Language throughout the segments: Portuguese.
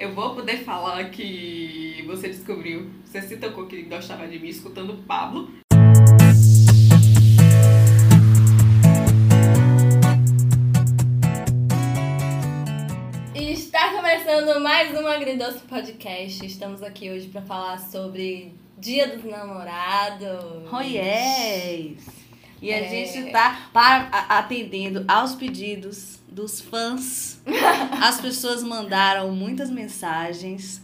Eu vou poder falar que você descobriu, você se tocou que gostava de mim escutando Pablo. E está começando mais um Agridoce Podcast. Estamos aqui hoje para falar sobre Dia dos Namorados. Oh yes! E a É. gente tá a- atendendo aos pedidos dos fãs. As pessoas mandaram muitas mensagens.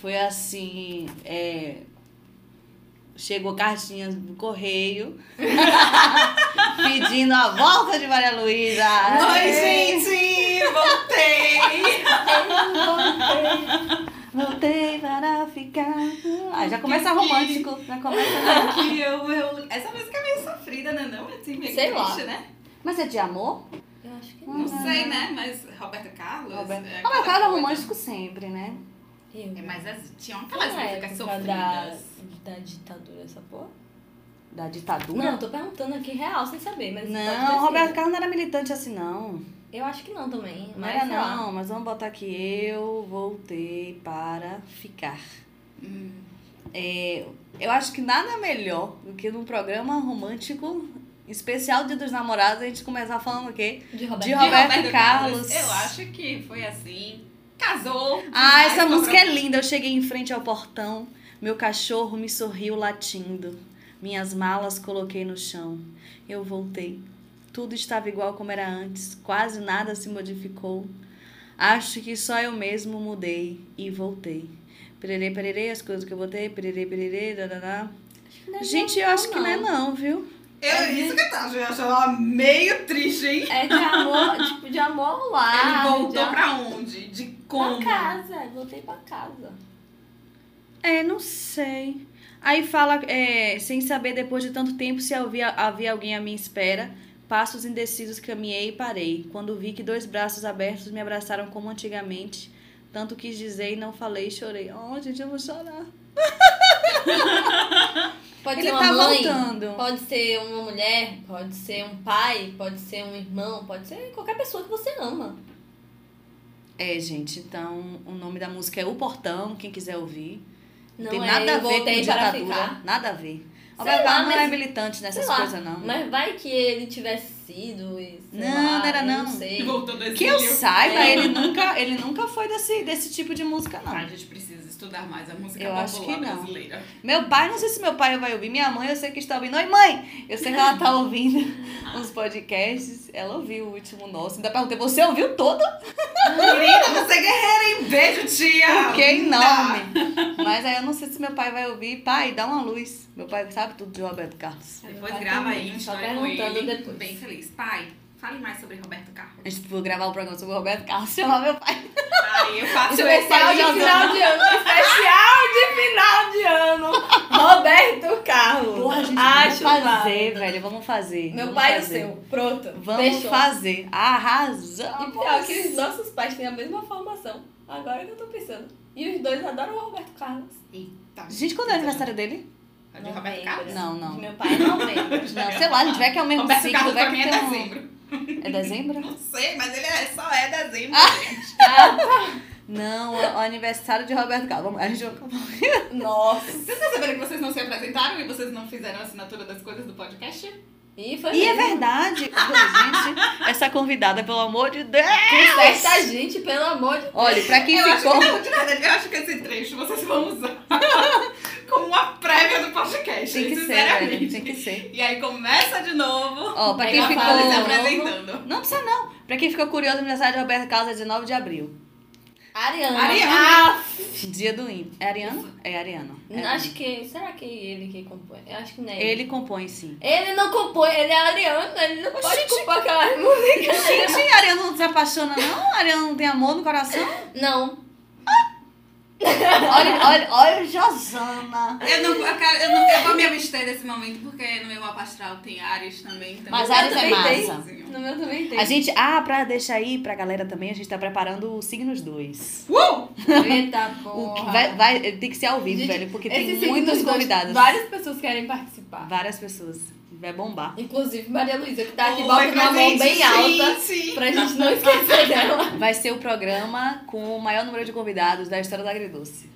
Foi assim. é, chegou cartinhas do correio pedindo a volta de Maria Luísa. Oi, gente! Voltei! Voltei para ficar. Ah, já começa romântico. Já começa. Que eu, eu... Essa música é meio sofrida, né? Não, assim, meio Sei lá. triste, né? Mas é de amor? Eu acho que Não não. sei, né? Mas Roberto Carlos... Roberto. é Ah, mas o cara é romântico sempre, né? Eu. É, mas as, tinham Não aquelas é músicas época da, sofridas. da ditadura essa porra? Da ditadura? Não, tô perguntando aqui real, sem saber. Mas Não. Roberto Carlos não era militante assim, não. Eu acho que não também. Não Mas era sei lá. não, mas vamos botar aqui. Eu voltei para ficar. Hum. É, eu acho que nada melhor do que num programa romântico especial Dia dos Namorados a gente começar falando o quê? De Roberto. De De Roberto Carlos. Eu acho que foi assim. Casou. Ah, essa música é linda. Eu cheguei em frente ao portão, meu cachorro me sorriu latindo. Minhas malas coloquei no chão. Eu voltei. Tudo estava igual como era antes, quase nada se modificou. Acho que só eu mesmo mudei e voltei. Pererê, pererê, as coisas que eu botei, pererê, pererê, dadadá. Não é Gente, eu acho que não é não, viu? Eu, É isso que eu tava achando ela meio triste, hein? É de amor, tipo, de amor lá. Ele voltou de pra onde? De como? Pra casa, eu voltei pra casa. É, não sei. Aí fala, é, sem saber depois de tanto tempo se havia, havia alguém à minha espera. Passos indecisos caminhei e parei. Quando vi que dois braços abertos me abraçaram como antigamente. Tanto quis dizer e não falei, chorei. Oh, gente, eu vou chorar. Pode Ele ser uma tá mãe, voltando. pode ser uma mulher, pode ser um pai, pode ser um irmão, pode ser qualquer pessoa que você ama. É, gente, então o nome da música é O Portão, quem quiser ouvir. Não Não tem é nada a eu ver com ditadura. ficar. Nada a ver. Sei Roberto lá, Carlos não é mas- militante nessas Sei lá, coisas, não. Mas vai que ele tivesse sido e sei Não, lá, não era não. não sei. Que eu saiba, É. ele nunca, ele nunca foi desse, desse tipo de música, não. Ah, a gente precisa estudar mais a música Eu acho que não. brasileira. Meu pai, não sei se meu pai vai ouvir. Minha mãe, eu sei que está ouvindo. Oi, mãe! Eu sei que ela tá ouvindo uns podcasts. Ela ouviu o último nosso. Ainda perguntei, você ouviu todo? Querida, você é guerreira, hein? Beijo, tia! Que Linda! enorme. Mas aí eu não sei se meu pai vai ouvir. Pai, dá uma luz. Meu pai sabe tudo de Roberto Carlos. Depois Vai grava também, aí só história com perguntando depois. Bem feliz. Pai, fale mais sobre Roberto Carlos. A gente for gravar o programa sobre o Roberto Carlos, chamar meu pai. Aí eu faço Especial de final de ano. Especial de final de ano. Roberto Carlos. Porra, a gente Acho vamos fazer, velho. Vamos fazer. Meu vamos pai e o fazer. seu. Pronto. Vamos Fechou. fazer. Arrasamos. E pior que os nossos pais têm a mesma formação. Agora que eu tô pensando. E os dois adoram o Roberto Carlos. Eita. Gente, quando é o aniversário dele? É de Roberto Novembro. Carlos? Não, não. De meu pai é novembro. Não, sei lá, a gente vai que é o mesmo Roberto ciclo, Carlos pra que mim é tem um- dezembro. É dezembro? Não sei, mas ele é, só é dezembro, Ah. gente. Não, é o aniversário de Roberto Carlos. Vamos, a gente vai... Nossa. Vocês estão sabendo que vocês não se apresentaram e vocês não fizeram a assinatura das coisas do podcast? E foi E é verdade. Gente, essa convidada, pelo amor de Deus. Conserta a gente, pelo amor de Deus. Olha, pra quem eu ficou... acho que não, de verdade, eu acho que esse trecho vocês vão usar como uma prévia do podcast. Tem que ser, sinceramente. velho. Tem que ser. E aí começa de novo. Ó, pra quem ficou... novo. apresentando. Não precisa não. Pra quem ficou curioso, aniversário de Roberto Carlos é 19 de abril. Ariana. Ariana. Ah, Dia do índio. É Ariano? É Ariano. É. acho que. Será que é ele que compõe? Eu acho que não é ele. Ele compõe, sim. Ele não compõe, ele é Ariana, ele não pode compor aquela música. Gente, Ariano não se apaixona, não? Ariano não tem amor no coração? Não. Olha, olha, olha Josana. Eu, não, eu, quero, eu, não, eu vou me abster desse momento porque no meu mapa astral tem Ares também. Então Mas Ares é massa. tenho. No meu também tem. A gente, ah, pra deixar aí pra galera também, a gente tá preparando o Signos 2. Uh! Eita porra. vai, vai, tem que ser ao vivo, Gente, velho, porque tem muitos dois, convidados. Várias pessoas querem participar. Várias pessoas. Vai bombar. Inclusive, Maria Luísa, que tá aqui, Oi, bota uma mão bem alta gente. pra gente não esquecer dela. Vai ser o programa com o maior número de convidados da história da Agridoce.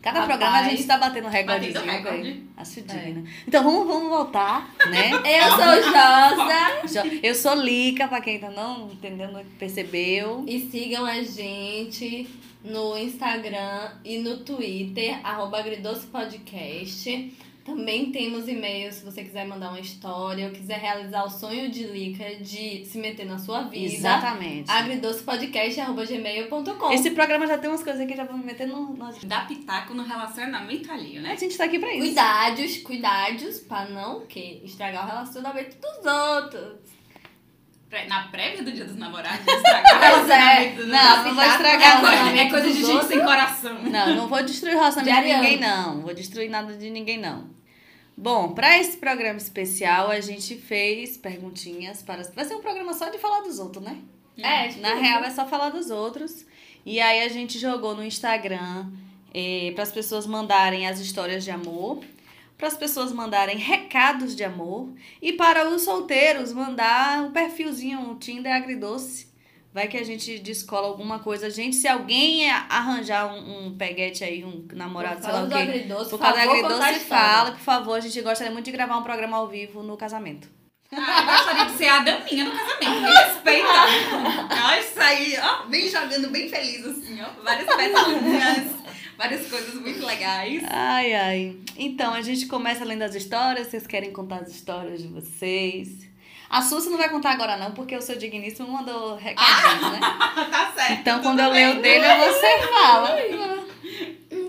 Cada Rapaz. programa a gente tá batendo recorde. velho. Acho digno. Então vamos, vamos voltar, né? Eu sou Josa. Jo- Eu sou Lica, pra quem ainda não entendeu, não percebeu. E sigam a gente no Instagram e no Twitter, arroba Agridoce Podcast. Também temos e-mail se você quiser mandar uma história ou quiser realizar o sonho de Lica de se meter na sua vida. Exatamente. agridocepodcast.gmail.com Esse programa já tem umas coisas que já vão me meter no. no... Dá pitaco no relacionamento alheio, A né? gente tá aqui pra isso. Cuidados, cuidados pra não o quê? Estragar o relacionamento dos outros. Na prévia do dia dos namorados, estragar o é. relacionamento dos Não, não vou estragar, não. É coisa de gente outros. sem coração. Não, não vou destruir o relacionamento de ninguém, não. Não Vou destruir nada de ninguém, não. Bom, para esse programa especial, a gente fez perguntinhas para. Vai ser um programa só de falar dos outros, né? É, Na real, é só falar dos outros. E aí a gente jogou no Instagram para as pessoas mandarem as histórias de amor, para as pessoas mandarem recados de amor e para os solteiros mandar um perfilzinho, um Tinder agridoce. Vai que a gente descola alguma coisa. Gente, se alguém arranjar um, um peguete aí, um namorado, sei lá o do quê. agridoce, Por causa a agridoce, fala, por favor. A gente gostaria muito de gravar um programa ao vivo no casamento. Ah, eu gostaria de ser a daminha do casamento. Me respeita. Ó, isso aí, ó, bem jogando, bem feliz, assim, ó. Várias pecinhas, várias coisas muito legais. Ai, ai. Então, a gente começa lendo as histórias. Vocês querem contar as histórias de vocês? A sua você não vai contar agora, não, porque o seu digníssimo mandou recadinhos, né? tá certo. Então, quando eu bem. ler o dele, você fala.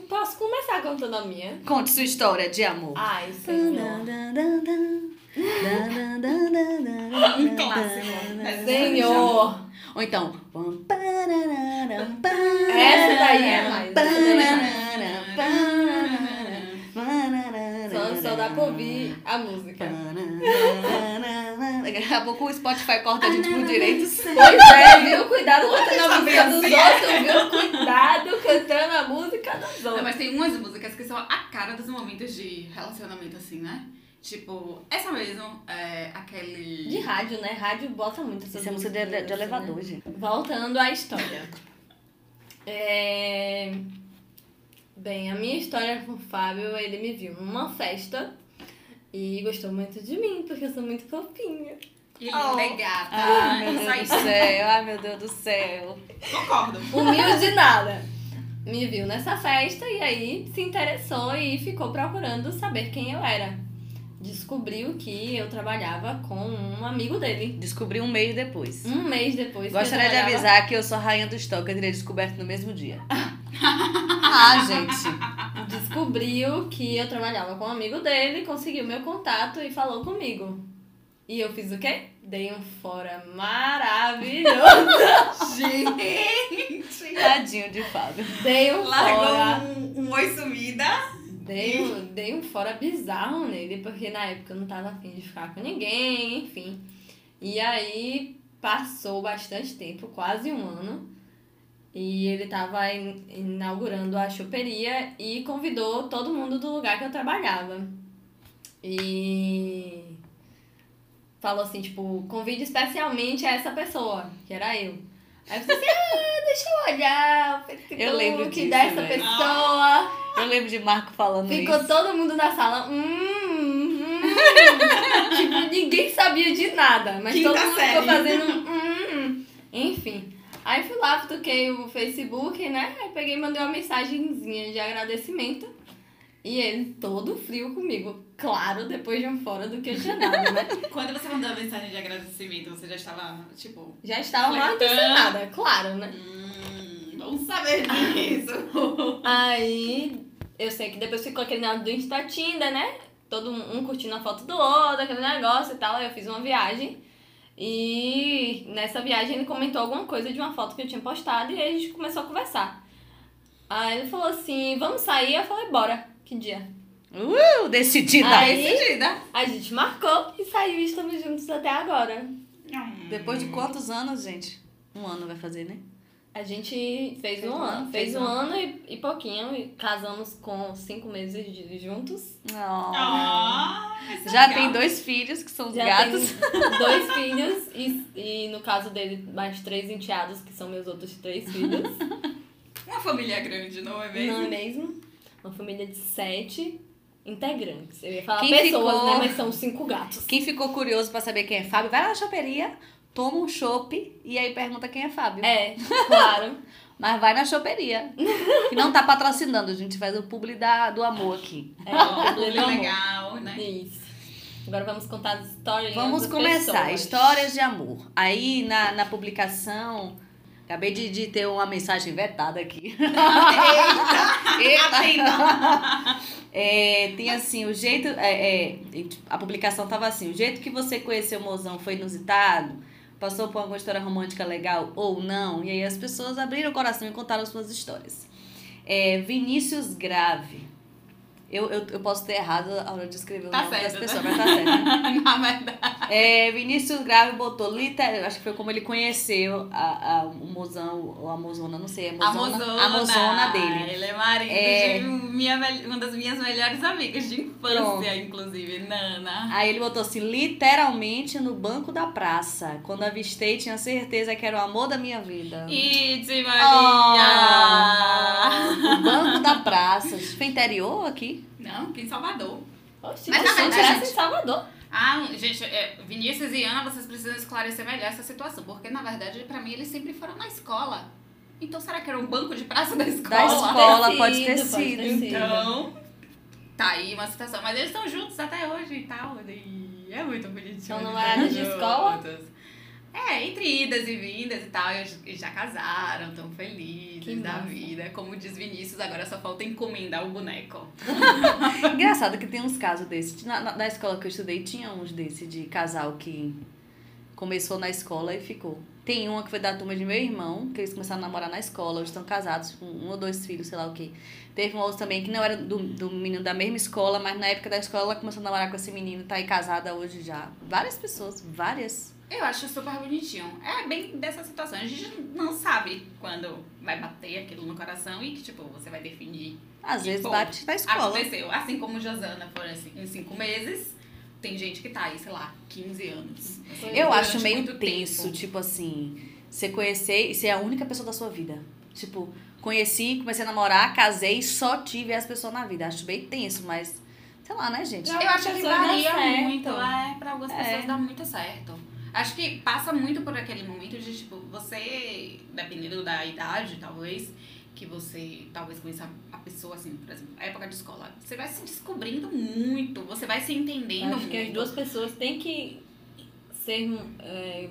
Posso começar contando a minha? Conte sua história de amor. Ai, senhor. Um clássico. Senhor. Ou então. Essa daí é mais. Só, só dá pra ouvir a música. Daqui a pouco o Spotify corta a gente por direitos. Pois é, viu? Cuidado cantando a música dos outros, viu? Cuidado cantando a música dos Não, outros. mas tem umas músicas que são a cara dos momentos de relacionamento, assim, né? Tipo, essa mesmo, é aquele. De rádio, né? Rádio bota muito Isso é música de, músicas, de, de assim, elevador, né? gente. Voltando à história. É... Bem, a minha história com o Fábio, ele me viu numa festa e gostou muito de mim, porque eu sou muito fofinha. Que linda e gata. Ai, meu Isso Deus do céu. Ai, meu Deus do céu. Concordo. Humilde nada. Me viu nessa festa e aí se interessou e ficou procurando saber quem eu era. Descobriu que eu trabalhava com um amigo dele. Descobri um mês depois. Um mês depois. Gostaria de trabalhava- avisar que eu sou a rainha do estoque, eu teria descoberto no mesmo dia. ah, gente. Descobriu que eu trabalhava com um amigo dele, conseguiu meu contato e falou comigo. E eu fiz o quê? Dei um fora maravilhoso. Gente. Tadinho de Fábio. Dei um fora. Largou um, um oi sumida. Dei um, dei um fora bizarro nele, porque na época eu não tava afim de ficar com ninguém, enfim. E aí passou bastante tempo, quase um ano. E ele tava in- inaugurando a choperia e convidou todo mundo do lugar que eu trabalhava. E falou assim, tipo, convide especialmente essa pessoa, que era eu. Aí eu falei assim, ah, deixa eu olhar o Eu lembro disso, dessa velho. pessoa. Eu lembro de Marco falando Ficou isso. todo mundo na sala. Hum, hum. tipo, ninguém sabia de nada, mas Quinta todo mundo série. ficou fazendo hum, hum. Enfim. Aí fui lá, toquei o Facebook, né? Aí peguei e mandei uma mensagenzinha de agradecimento. E ele todo frio comigo. Claro, depois de um fora do que eu tinha dado, né? Quando você mandou a mensagem de agradecimento, você já estava, tipo, Já estava intencionada, claro, né? hum, vamos saber disso. Aí eu sei que depois ficou aquele negócio do Insta Tinder, né? Todo um curtindo a foto do outro, aquele negócio e tal. Aí eu fiz uma viagem. E nessa viagem ele comentou alguma coisa de uma foto que eu tinha postado e aí a gente começou a conversar. Aí ele falou assim, vamos sair? Eu falei, bora. Que dia? Uh, decidida. Aí- Decidida. A gente marcou e saiu e estamos juntos até agora. Depois de quantos anos, gente? Um ano vai fazer, né? A gente fez, um ano, fez um ano e, e pouquinho e casamos com cinco meses de, juntos. Isso é Já legal. tem dois filhos que são os Já gatos. tem dois filhos e, e no caso dele mais três enteados que são meus outros três filhos. Uma família grande, não é mesmo? Não é mesmo? Uma família de sete integrantes. Eu ia falar Quem pessoas, ficou- né? Mas são cinco gatos. Quem ficou curioso pra saber quem é Fábio, vai lá na choperia, toma um chopp e aí pergunta quem é Fábio. É, claro. Mas vai na choperia. que não tá patrocinando, a gente faz o publi da, do amor aqui. É, o amor. legal, né? Isso. Agora vamos contar as histórias. Vamos das começar. pessoas. Histórias de amor. Aí na, na publicação. Acabei de, de ter uma mensagem vetada aqui. Eita! É, tem assim, o jeito. é, é, a publicação tava assim: o jeito que você conheceu o mozão foi inusitado, passou por alguma história romântica legal ou não. E aí as pessoas abriram o coração e contaram suas histórias. É, Vinícius Grave. Eu, eu, eu posso ter errado a hora de escrever o Tá nome das certo, pessoas, tá? mas tá certo. Na verdade. É, Vinícius Grave botou literal, acho que foi como ele conheceu a, a, o mozão, ou a mozona, não sei, a A mozona, mozona. a mozona dele. Ele é marido É. de minha, uma das minhas melhores amigas de infância, Pronto. inclusive, Nana. Aí ele botou assim, literalmente no banco da praça. Quando avistei, tinha certeza que era o amor da minha vida. Iti Ah, Maria! no banco da praça. Foi interior aqui? Não, aqui em Salvador. Oxi, Mas na verdade, em gente- Salvador. Ah, gente, é, Vinícius e Ana, vocês precisam esclarecer melhor essa situação, porque na verdade, pra mim, eles sempre foram na escola. Então, será que era um banco de praça da escola? Da escola, Pode ter sido, pode ter sido. Então, tá aí uma situação. Mas eles estão juntos até hoje e tal. E é muito bonitinho. São eles namorados estarem de escola? juntos. É, entre idas e vindas e tal, eles já casaram, tão felizes Que da massa. vida. Como diz Vinícius, agora só falta encomendar o boneco. Engraçado que tem uns casos desses. Na, na, na escola que eu estudei, tinha uns desses de casal que começou na escola e ficou. Tem uma que foi da turma de meu irmão, que eles começaram a namorar na escola, hoje estão casados com um ou dois filhos, sei lá o quê. Teve um outro também que não era do, do menino da mesma escola, mas na época da escola ela começou a namorar com esse menino, tá aí casada hoje já. Várias pessoas, várias. Eu acho super bonitinho. É bem dessa situação. A gente não sabe quando vai bater aquilo no coração e que, tipo, você vai definir Às vezes Bom, bate na escola. Aconteceu. Assim como Josana foram assim, em cinco meses, tem gente que tá aí, sei lá, 15 anos. assim, Eu acho meio tenso, tempo. tipo assim, você conhecer e ser a única pessoa da sua vida. Tipo, conheci, comecei a namorar, casei, só tive as pessoas na vida. Acho bem tenso, mas sei lá, né, gente? Já- Eu acho que varia muito. É, pra algumas É. pessoas dá muito certo. Acho que passa muito por aquele momento de, tipo, você, dependendo da idade, talvez, que você talvez conheça a pessoa, assim, por exemplo, a época de escola, você vai se descobrindo muito, você vai se entendendo Acho que as muito. duas pessoas têm que ser. é,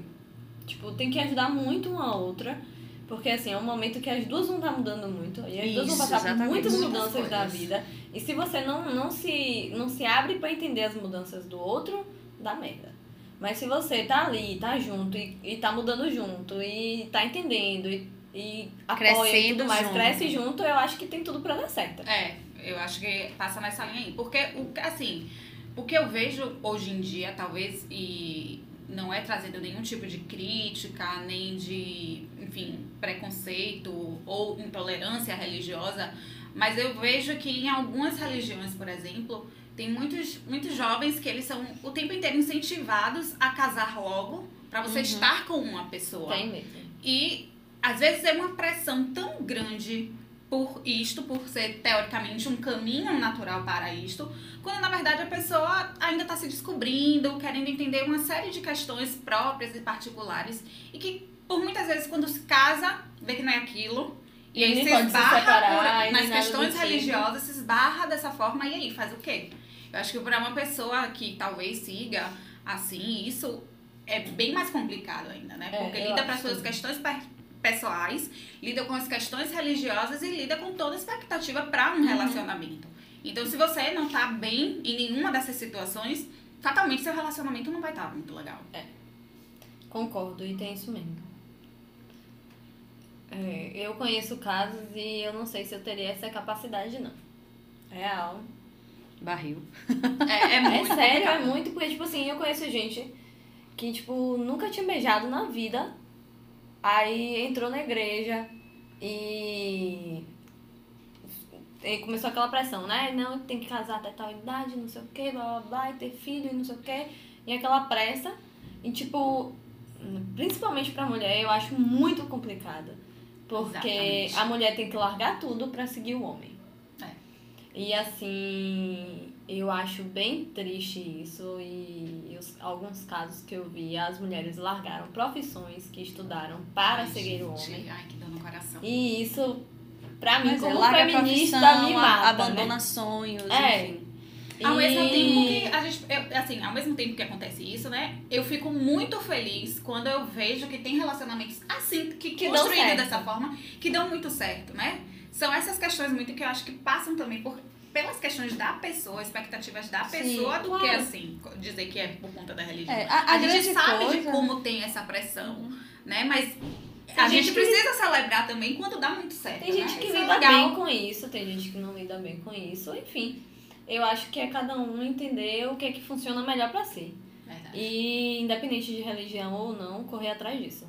tipo, tem que ajudar muito uma a outra. Porque assim, é um momento que as duas vão estar mudando muito. E as duas Isso, vão passar por muitas Muitas mudanças da vida. E se você não, não, se, não se abre pra entender as mudanças do outro, dá merda. Mas se você tá ali, tá junto e, e tá mudando junto e tá entendendo e, e apoia e Crescendo tudo mais, junto. cresce junto, eu acho que tem tudo pra dar certo. É, eu acho que passa nessa linha aí. Porque, o, assim, o que eu vejo hoje em dia, talvez, e não é trazendo nenhum tipo de crítica, nem de, enfim, preconceito ou intolerância religiosa, mas eu vejo que em algumas religiões, por exemplo, tem muitos, muitos jovens que eles são o tempo inteiro incentivados a casar logo para você Uhum. estar com uma pessoa. Tem mesmo. E às vezes é uma pressão tão grande por isto, por ser teoricamente um caminho natural para isto, quando na verdade a pessoa ainda está se descobrindo, querendo entender uma série de questões próprias e particulares, e que por muitas vezes quando se casa, vê que não é aquilo. E, E aí se pode se esbarra separar, por- nas questões tipo. religiosas, se esbarra dessa forma, e aí faz o quê? Eu acho que para uma pessoa que talvez siga assim, isso é bem mais complicado ainda, né? É, Porque eu lida para suas questões pe- pessoais, lida com as questões religiosas e lida com toda a expectativa para um relacionamento. Então, se você não tá bem em nenhuma dessas situações, fatalmente seu relacionamento não vai estar muito legal. Concordo, e tem isso mesmo. É, eu conheço casos e eu não sei se eu teria essa capacidade, não. Real. Barril. É, é É muito sério, é complicado. muito, porque, tipo assim, eu conheço gente que, tipo, nunca tinha beijado na vida Aí entrou na igreja e. e começou aquela pressão, né? Não, tem que casar até tal idade, não sei o que, blá blá blá, e ter filho e não sei o que. E aquela pressa. E tipo, principalmente pra mulher, eu acho muito complicado. Porque Exatamente. a mulher tem que largar tudo pra seguir o homem. E assim, eu acho bem triste isso e os, alguns casos que eu vi, as mulheres largaram profissões que estudaram para Ai, seguir o gente, homem. Ai, que dor no coração. E isso, pra mim, Mas é, como larga a feminista, profissão, me a- mata, abandona né? sonhos, É. enfim. Ao mesmo E- tempo que a gente, eu, assim, ao mesmo tempo que acontece isso, né? Eu fico muito feliz quando eu vejo que tem relacionamentos assim, que, Que construídos dessa forma, que dão muito certo, né? São essas questões muito que eu acho que passam também por pelas questões da pessoa, expectativas da Sim, pessoa, do claro. que assim, dizer que é por conta da religião. É, a- a gente grande sabe de coisa- como tem essa pressão, né? Mas a gente, gente que- precisa celebrar também quando dá muito certo. Tem gente né? que Isso é lida legal. bem com isso, tem gente que não lida bem com isso, enfim. Eu acho que é cada um entender o que é que funciona melhor pra si. Verdade. E independente de religião ou não, correr atrás disso.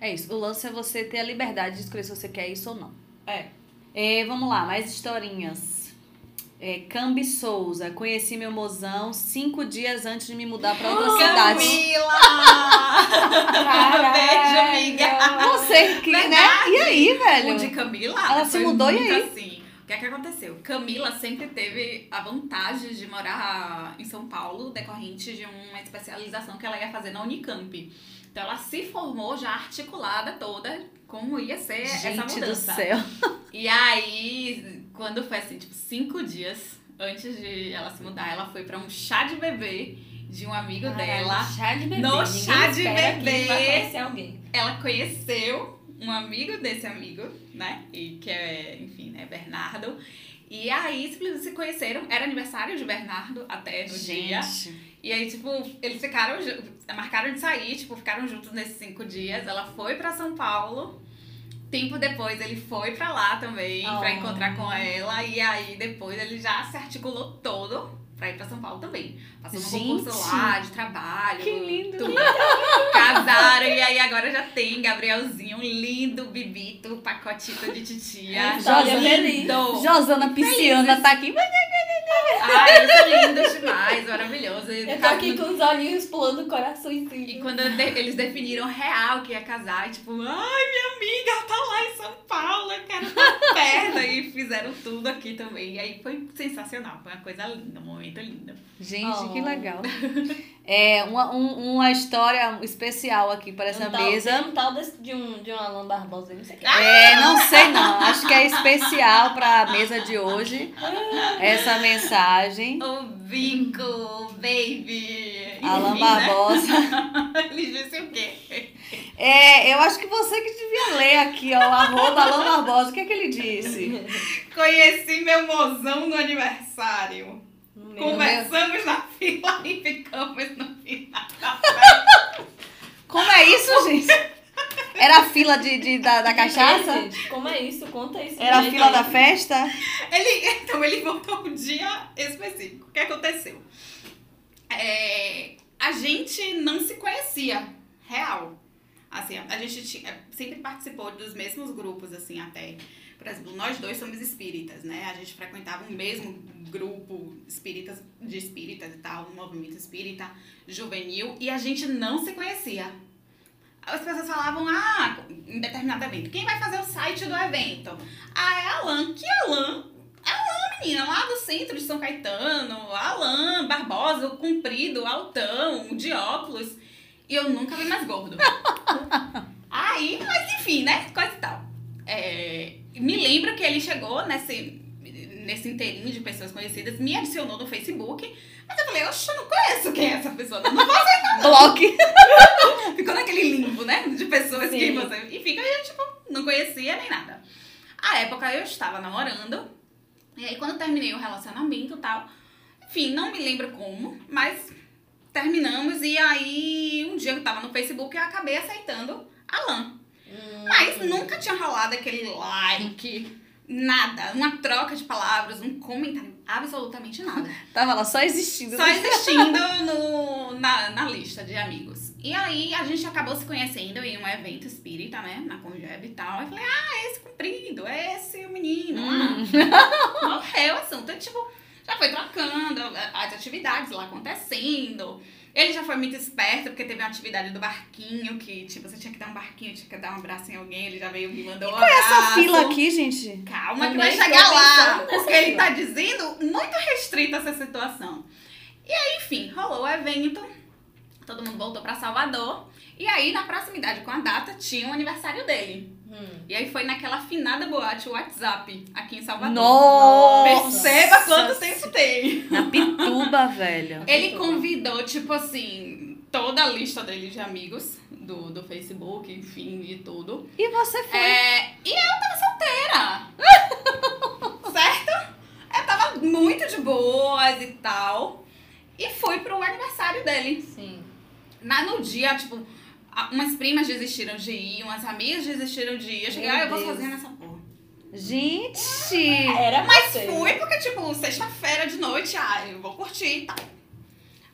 É isso. O lance é você ter a liberdade de escolher se você quer isso ou não. É. É, vamos lá, mais historinhas. É, Cambi Souza. Conheci meu mozão cinco dias antes de me mudar pra outra cidade. Camila! Beijo, amiga! Sei que, né? E aí, O velho? de Camila Ela se mudou, e aí? assim. O que é que aconteceu? Camila sempre teve a vantagem de morar em São Paulo, decorrente de uma especialização que ela ia fazer na Unicamp. Então ela se formou já articulada toda como ia ser essa Gente do mudança. céu. E aí, quando foi assim, tipo, cinco dias antes de ela se mudar, ela foi pra um chá de bebê de um amigo dela. Chá de bebê. No Ninguém chá de bebê. conhecer alguém. ela conheceu um amigo desse amigo, né? E que é, enfim, né, Bernardo. E aí, simplesmente se conheceram. Era aniversário de Bernardo até no dia. E aí, tipo, eles ficaram, marcaram de sair, tipo, ficaram juntos nesses cinco dias. Ela foi pra São Paulo. Tempo depois ele foi pra lá também, pra Oh. encontrar com ela. E aí, depois ele já se articulou todo pra ir pra São Paulo também. Passou Gente. concurso lá, de trabalho. Que lindo. tudo. Casaram e aí agora já tem Gabrielzinho, um lindo bibito, pacotito de titia. Olha, lindo! Josana Pisciana tá aqui. Ai, eles são lindos demais, maravilhoso. Eu tô aqui com os olhinhos pulando o coraçãozinho. E quando eles definiram real que ia casar, tipo, ai, minha amiga tá lá em São Paulo, eu quero estar perto. e fizeram tudo aqui também. E aí foi sensacional, foi uma coisa linda, momento lindo. Gente, que Oh. legal. É uma, um- uma história especial aqui para essa um tal, mesa. Tem um tal desse- de, um, de um Alan Barbosa, não sei o que. É, não sei não. Acho que é especial para a mesa de hoje. Essa mensagem. O Bingo, baby! Alan Enfim, né? Barbosa. Ele disse o quê? É, eu acho que você que devia ler aqui, ó, o arroba Alan Barbosa. O que é que ele disse? Conheci meu mozão no aniversário. Conversamos na fila e ficamos no final da festa. Como é isso, gente? Era a fila de, de- da, da cachaça? É, gente, como é isso? Conta isso. Era a fila da festa? Ele, então ele botou um dia específico. O que aconteceu? É, a gente não se conhecia, real. Assim, a, gente tinha, sempre participou dos mesmos grupos, assim, até. Por exemplo, nós dois somos espíritas, né? A gente frequentava um mesmo grupo espíritas, de espíritas e tal, um movimento espírita juvenil, e a gente não se conhecia. As pessoas falavam, ah, em determinado evento, quem vai fazer o site do evento? Ah, é Alan. Que Alan? Alan, menina, lá do centro de São Caetano. Alan, Barbosa, o comprido, altão, de óculos. E eu nunca vi mais gordo. Aí, mas enfim, né? Coisa e tal. É, me lembro que ele chegou nesse, nesse inteirinho de pessoas conhecidas, me adicionou no Facebook. Mas eu falei, oxe, eu não conheço quem é essa pessoa. Não vou Bloque. Ficou naquele limbo, né? De pessoas que Sim. você. E fica, eu, tipo, não conhecia nem nada. A época eu estava namorando. E aí, quando terminei o relacionamento e tal. Enfim, não me lembro como, mas terminamos. E aí, um dia eu tava no Facebook e eu acabei aceitando Alan. Hum, Mas nunca tinha rolado aquele like, Nada. Uma troca de palavras, um comentário. Absolutamente nada. Tava lá só existindo. Só existindo no, na, na lista de amigos. E aí a gente acabou se conhecendo em um evento espírita, né? Na Congeb e tal. Eu falei, ah, esse comprido, esse o menino. Hum. Ah, morreu o assunto. Então, tipo, já foi trocando as atividades lá acontecendo. Ele já foi muito esperto, porque teve uma atividade do barquinho, que, tipo, você tinha que dar um barquinho, tinha que dar um abraço em alguém, ele já veio me mandou um Qual é essa abraço. fila aqui, gente? Calma que vai chegar lá. Porque ele fila. tá dizendo muito restrita essa situação. E aí, enfim, rolou o evento. Todo mundo voltou pra Salvador. E aí, na proximidade com a data, tinha o aniversário dele. Hum. E aí foi naquela afinada boate WhatsApp, aqui em Salvador. Nossa! Perceba quanto tempo tem. Na Pituba, velho. Ele convidou, tipo assim, toda a lista dele de amigos do, do Facebook, enfim, e tudo. E você foi. É, e eu tava solteira. certo? Eu tava muito de boas e tal. E fui pro aniversário dele. Sim. Na, no dia, tipo, umas primas desistiram de ir, umas amigas desistiram de ir. Eu cheguei, ah, eu vou sozinha nessa porra. Gente! Era Mas você. fui porque, tipo, sexta-feira de noite, ah, eu vou curtir e tal.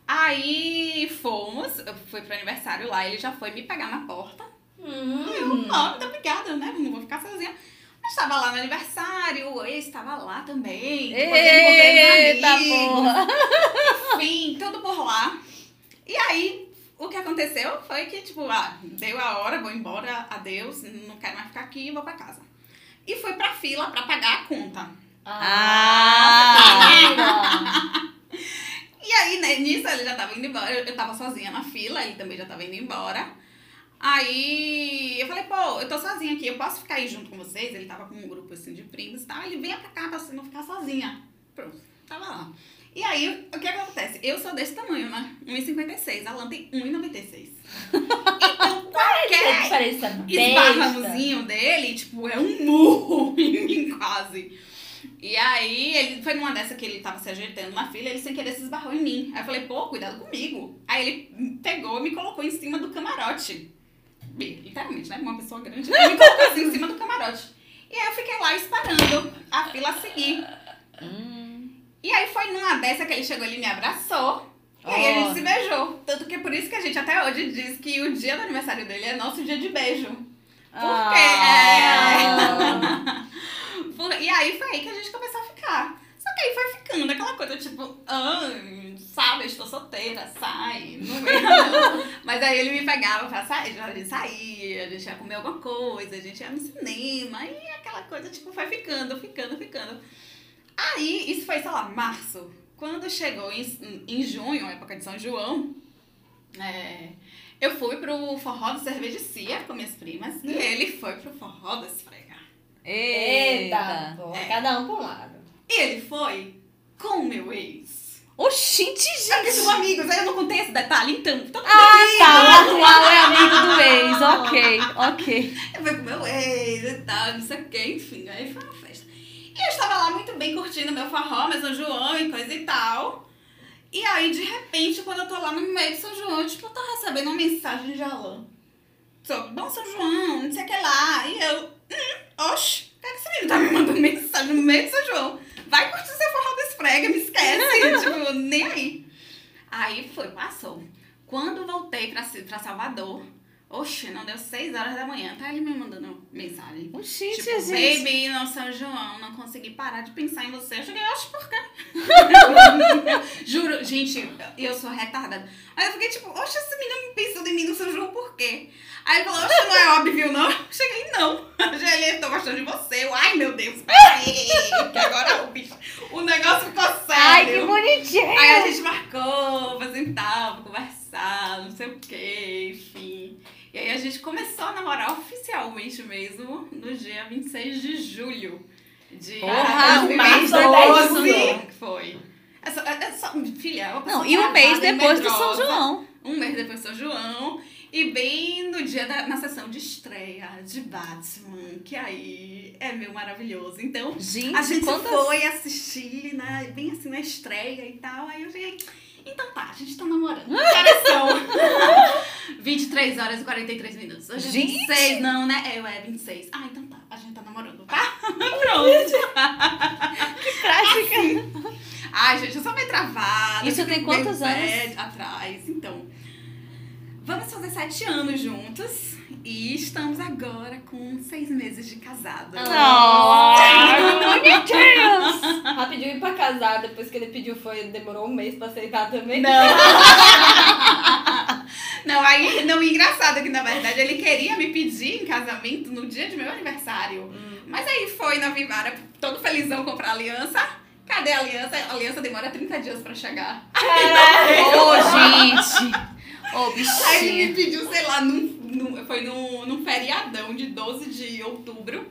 Aí fomos, eu fui pro aniversário lá, ele já foi me pegar na porta. Hum. Eu, ah, muito obrigada, né? Não vou ficar sozinha. Mas tava lá no aniversário, o ex estava lá também. eu Eita porra! Enfim, tudo por lá. E aí, o que aconteceu foi que, tipo, ah, deu a hora, vou embora, adeus, não quero mais ficar aqui, vou pra casa. E fui pra fila pra pagar a conta. Ah. E aí, né, nisso ele já tava indo embora, eu, eu tava sozinha na fila, ele também já tava indo embora. Aí eu falei, pô, eu tô sozinha aqui, eu posso ficar aí junto com vocês? Ele tava com um grupo assim de primos e tal. Ele venha pra cá pra você não ficar sozinha. Pronto, tava lá. E aí, o que acontece? Eu sou desse tamanho, né? 1,56. A Alan tem 1,96. Então, Que qualquer diferença besta. esbarrãozinho dele, tipo, é um murro em mim quase. E aí, ele foi numa dessa que ele tava se ajeitando na fila, ele sem querer se esbarrou em mim. Aí eu falei, pô, cuidado comigo. Aí ele pegou e me colocou em cima do camarote. Bem, Literalmente, né? Uma pessoa grande. Ele me colocou assim em cima do camarote. E aí eu fiquei lá esperando a fila seguir. Hum. E aí foi numa dessa que ele chegou, ele me abraçou. E aí a gente se beijou. Tanto que é por isso que a gente até hoje diz que o dia do aniversário dele é nosso dia de beijo. Porque Ah. Por- E aí foi aí que a gente começou a ficar. Só que aí foi ficando aquela coisa, tipo, ah, sabe, estou solteira, sai, não. Mas aí ele me pegava pra sair, a gente saía, a gente ia comer alguma coisa, a gente ia no cinema, e aquela coisa, tipo, foi ficando, ficando, ficando. Aí, isso foi, sei lá, março. Quando chegou em, em junho, época de São João, é, eu fui pro forró do cervejicia com minhas primas, e ele foi pro forró da esfrega. Eita, pô, É. cada um pra um lado. E ele foi com o meu ex. Oxente, gente! são amigos, aí eu não contei esse detalhe, então. Todo mundo Ah, ri, tá. O atual é amigo do ex. Ok, ok. Eu fui com meu ex e tal, não sei o que, enfim. Aí foi. E eu estava lá muito bem curtindo meu forró, meu São João e coisa e tal. E aí, de repente, quando eu tô lá no meio de São João, eu, tipo, eu tô recebendo uma mensagem de Alan. Sobre bom São João, não sei o que lá. E eu, hum, oxe, por que esse menino tá me mandando mensagem no meio de São João? Vai curtir seu forró do esfrega, me esquece. tipo, nem aí. Aí foi, passou. Quando voltei pra, pra Salvador, oxe, não deu 6 horas da manhã, tá ele me mandando mensagem. Oxente, Tipo, gente. baby, no São João, não consegui parar de pensar em você. Eu cheguei, oxe, por quê? Juro, gente, eu sou retardada. Aí eu fiquei tipo, oxe, esse menino pensando em mim no São João, por quê? Aí ele falou, oxe, não é óbvio, não? Eu cheguei, não. Já ele, tô gostando de você. Eu, ai, meu Deus, peraí. Que agora o bicho, o negócio ficou sério. Ai, que bonitinho. Aí a gente marcou sentar, pra conversar, não sei o que, enfim. E aí a gente começou a namorar oficialmente mesmo no dia 26 de julho de Porra, um mês 2012. depois. que Foi. É só, é só, filha, é Não, e um mês depois do São. João. Um mês depois do São João. E bem no dia da na sessão de estreia de Batman, que aí é meu maravilhoso. Então, Gente, a gente quantas... foi assistir, né? Bem assim na estreia e tal. Aí eu cheguei. Então tá, a gente tá namorando. Que horas são? 23 horas e 43 minutos. Hoje é Gente! 26, não, né? É, eu é 26. Ah, então tá, a gente tá namorando, tá? Pronto. Que prática. Ai, gente, eu sou meio travada. Isso tem quantos bad Atrás. Então, vamos fazer sete anos juntos. E estamos agora com seis meses de casado. Ah. Oh, bonitinhos. Rapidinho ir pra casar, depois que ele pediu foi, demorou um mês pra aceitar também. Não. Não, aí, não, engraçado que na verdade ele queria me pedir em casamento no dia de meu aniversário. Mas aí foi na Vivara, todo felizão comprar aliança. Cadê a aliança? A aliança demora 30 dias pra chegar. Ô, gente. Ô, Aí ele me pediu, sei lá, num, foi num, num feriadão de 12 de outubro.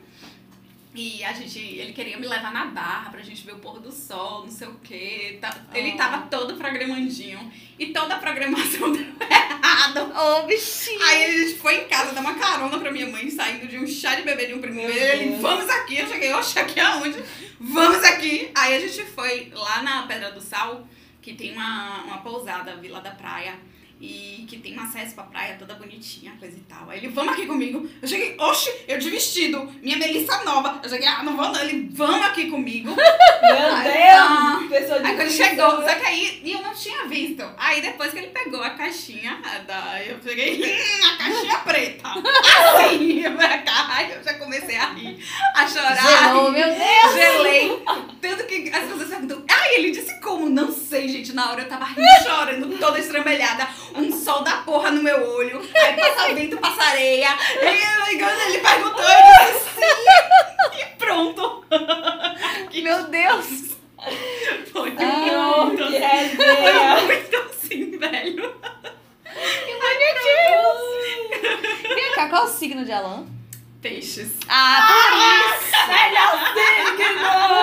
E a gente, ele queria me levar na barra pra gente ver o pôr do sol, não sei o quê. Tá- Ele Oh. tava todo programandinho. E toda a programação deu errado. Ô, bichinha. Aí a gente foi em casa dar uma carona pra minha mãe, saindo de um chá de bebê de um primo meu. Ele, vamos aqui. Eu cheguei, oxe, aqui aonde? Vamos aqui. Aí a gente foi lá na Pedra do Sal, que tem uma, uma pousada, Vila da Praia. E que tem um acesso pra praia toda bonitinha, coisa e tal. Aí ele, vamos aqui comigo. Eu cheguei, oxe, eu de vestido, minha Melissa nova. Eu cheguei, ah, não vou não. Ele, vamos aqui comigo. Meu Ai, Deus! Pessoa de Aí quando chegou, só que aí e eu não tinha visto. Aí depois que ele pegou a caixinha, da, eu peguei hum, a caixinha preta. Assim, pra cá. Aí eu já comecei a rir, a chorar. Gelou, meu Deus! Gelei. Tanto que as pessoas perguntam, ai, ele disse como? Não sei, gente. Na hora eu tava rindo, chorando, toda estrambelhada. Um sol da porra no meu olho. Aí passa vento, passa areia. E ele perguntou, eu disse sim. E pronto. Meu Deus. Foi Oh, muito que assim. resenha! Foi muito assim, velho. Vem cá, qual é o signo de Alan? Peixes. Ah, Melhor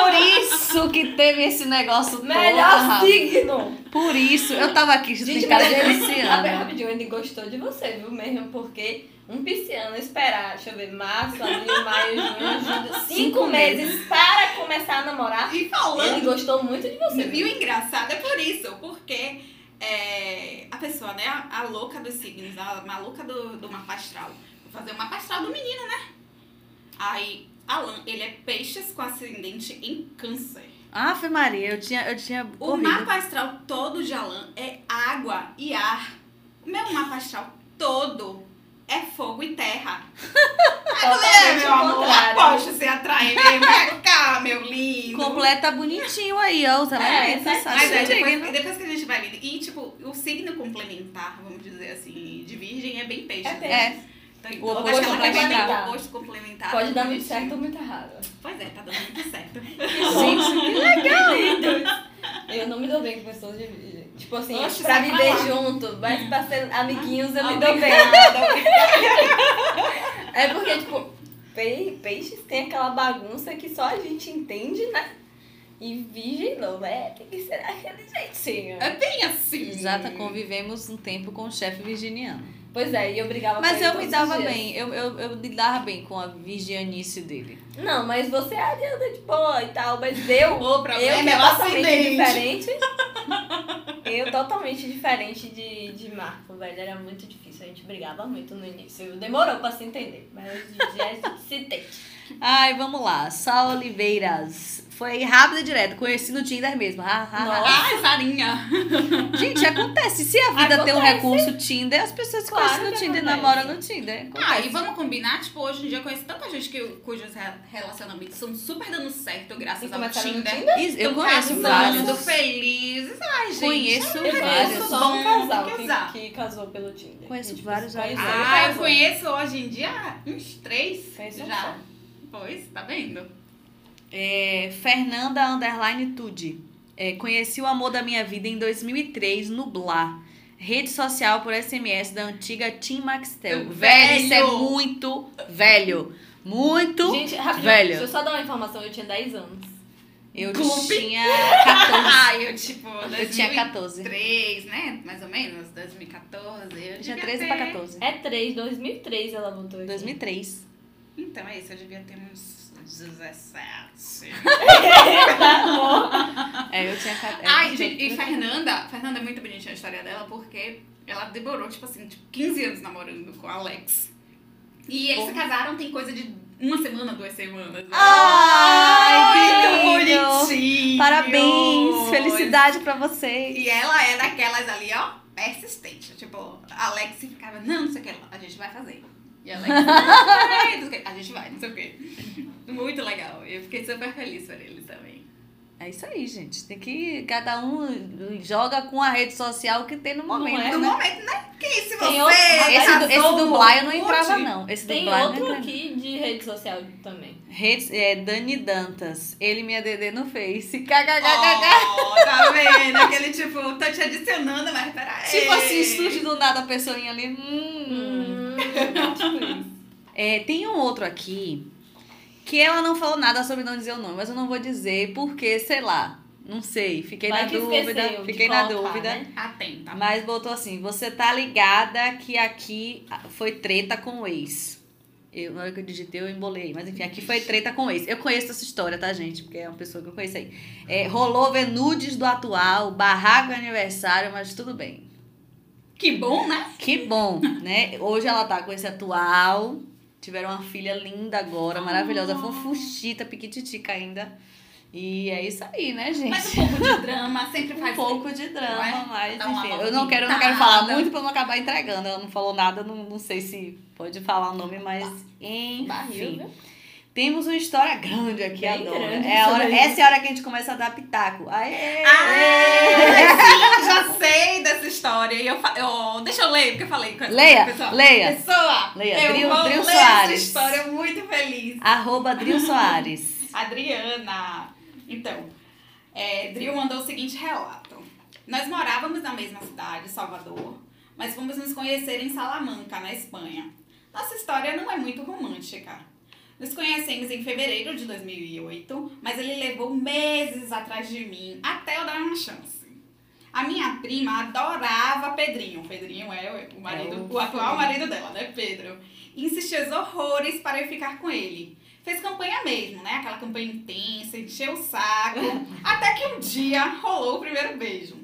por signo! isso que teve esse negócio Melhor todo. signo! Por isso, eu tava aqui, ele, pisciana. rapidinho, ele gostou de você, viu mesmo? Porque um pisciano esperar, deixa eu ver, março, abril, maio, junho, julho, cinco, Cinco meses para começar a namorar. E Ele falando. gostou muito de você. E viu? o engraçado é por isso, porque é, a pessoa, né, a, a louca dos signos, a maluca do, do mapa astral, fazer o mapa astral do menino, né? Aí, Alan, ele é peixes com ascendente em câncer. Ah, foi Maria, eu tinha, eu tinha O corrido. mapa astral todo de Alan é água e ar. O meu mapa astral todo é fogo e terra. Aí eu falei, é, Totalmente meu amor, aposto você atrai mesmo. Vem cá, meu lindo. Completa bonitinho aí, ó, os elementos, certo. sabe? Mas é, depois, depois que a gente vai vendo. E, tipo, o signo complementar, vamos dizer assim, de virgem é bem peixe. É né? peixe. É, O oposto complementar. o oposto complementar. Pode dar muito certo ou muito errado. Pois é, tá dando muito certo. gente, que legal. Eu não me dou bem com pessoas de virgem. Tipo assim, Oxe, pra viver lá. junto, mas pra ser amiguinhos eu me dou bem. É porque, tipo, pe- peixes tem aquela bagunça que só a gente entende, né? E não, né? Tem que ser aquele jeitinho. É bem assim. Exata, convivemos um tempo com o chefe virginiano. Pois é, e eu brigava com Mas ele eu me dava bem, eu, eu, eu lidava bem com a virginice dele. Não, mas você é adianta de boa e tal, mas eu, O eu problema que é é o totalmente acidente. diferente. Eu totalmente diferente de, de Marco, velho. Era muito difícil, a gente brigava muito no início. Demorou pra se entender, mas hoje em dia a gente se entende. Ai, vamos lá. Sal Oliveiras. Foi rápido e direto. Conheci no Tinder mesmo. Ha, ha, ha. Nossa. Ai, Sarinha. Gente, acontece. Se a vida tem um Acontece. recurso Tinder, as pessoas se Claro conhecem no Tinder e acontece. namoram no Tinder. Ah, Acontece. e vamos combinar, tipo, hoje em dia eu conheço tanta gente que, cujos re- relacionamentos estão super dando certo graças ao Tinder. Tinder? Isso, Eu conheço vários. felizes. Ai, gente. Conheço é Eu vários. só um bom, casal que que, casou pelo Tinder. Conheço E, tipo, vários, e Ah, eu conheço hoje em dia uns três Conheço um já. só. Pois, tá vendo? É, Fernanda Underline Tude. É, conheci o amor da minha vida em 2003 no Blá. Rede social por SMS da antiga Tim Maxtel. Velho! Velho, isso é muito velho. Muito Gente, rapidinho, velho. deixa eu só dar uma informação. Eu tinha 10 anos. Eu Clube. tinha 14. Ah, eu tipo. Eu tinha 14. 2003, né? Mais ou menos, 2014. Eu tinha devia 13 ter... pra 14. É 3, 2003 ela botou aqui. 2003. Então é isso, eu devia ter uns 17. É, eu tinha 14. Ai, gente, e Fernanda, Fernanda é muito bonitinha a história dela, porque ela demorou, tipo assim, tipo, 15 anos namorando com o Alex. E eles se casaram tem coisa de uma semana, duas semanas. Ai, que lindo. bonitinho. Parabéns, felicidade pra vocês. E ela é daquelas ali, ó, persistente. Tipo, a Alex ficava, não, não sei o que, a gente vai fazer. E a Alex, não, peraí, não sei o que, a gente vai, não sei o que. Muito legal. Eu fiquei super feliz por eles também. É isso aí, gente. Tem que. Cada um joga com a rede social que tem no momento. é, No né? momento, né? Que se você outro- Esse, do- esse eu não entrava, não. Esse Tem outro aqui de rede social também. Redes, é, Dani Dantas. Ele me ADD no Face. KKKKK. Oh, tá vendo? Aquele tipo, tô te adicionando, mas peraí. Tipo assim, surge do nada a pessoinha ali. Hum. Hum, tipo. É, tem um outro aqui que ela não falou nada sobre não dizer o nome, mas eu não vou dizer porque, sei lá. Não sei. Fiquei Vai na dúvida. Fiquei na colocar, dúvida. né? Atenta. Mas botou assim: você tá ligada que aqui foi treta com o ex. Eu, na hora que eu digitei, eu embolei. Mas enfim, aqui foi treta com o ex. Eu conheço essa história, tá, gente? Porque é uma pessoa que eu conheço aí. É, rolou ver nudes do atual, barraco aniversário, mas tudo bem. Que bom, né? Que bom, né? Hoje ela tá com esse atual. Tiveram uma filha linda agora, maravilhosa. Fofuchita, piquititica ainda. E é isso aí, né, gente? Mas um pouco de drama sempre um faz pouco de drama, é? mas enfim, eu não quero, eu não quero falar muito pra não acabar entregando. Ela não falou nada, não, não sei se pode falar o nome, mas Barril, enfim. Temos uma história grande aqui Bem agora. grande é a hora, essa é a hora que a gente começa a dar pitaco. Aê! Ah, sim, já sei dessa história. E eu, eu, deixa eu ler, porque eu falei com essa Leia, pessoa. leia. Pessoa, Leia, eu Dril- vou Dril ler Soares. essa história muito feliz. Arroba Dril Soares. Adriana. Então, é, Dril mandou o seguinte relato. Nós morávamos na mesma cidade, Salvador, mas fomos nos conhecer em Salamanca, na Espanha. Nossa história não é muito romântica. Nos conhecemos em fevereiro de 2008, mas ele levou meses atrás de mim até eu dar uma chance. A minha prima adorava Pedrinho. Pedrinho é o marido, É o o atual marido dela, né, Pedro? E insistia os horrores para eu ficar com ele. Fez campanha mesmo, né? Aquela campanha intensa, encheu o saco. até que um dia rolou o primeiro beijo.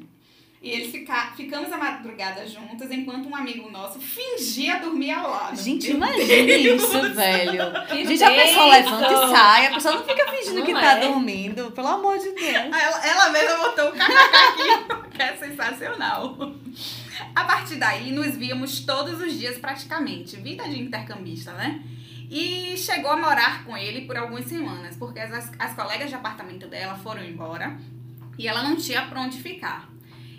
E eles fica, ficamos a madrugada juntos enquanto um amigo nosso fingia dormir ao lado. Gente, Meu imagine Deus. isso, velho. Que Gente, a pessoa levanta e sai, a pessoa não fica fingindo Não que tá é. dormindo, pelo amor de Deus. Ela, ela mesma botou o kkk aqui, que é sensacional. A partir daí, nos víamos todos os dias praticamente. Vida de intercambista, né? E chegou a morar com ele por algumas semanas, porque as, as colegas de apartamento dela foram embora e ela não tinha pra onde ficar.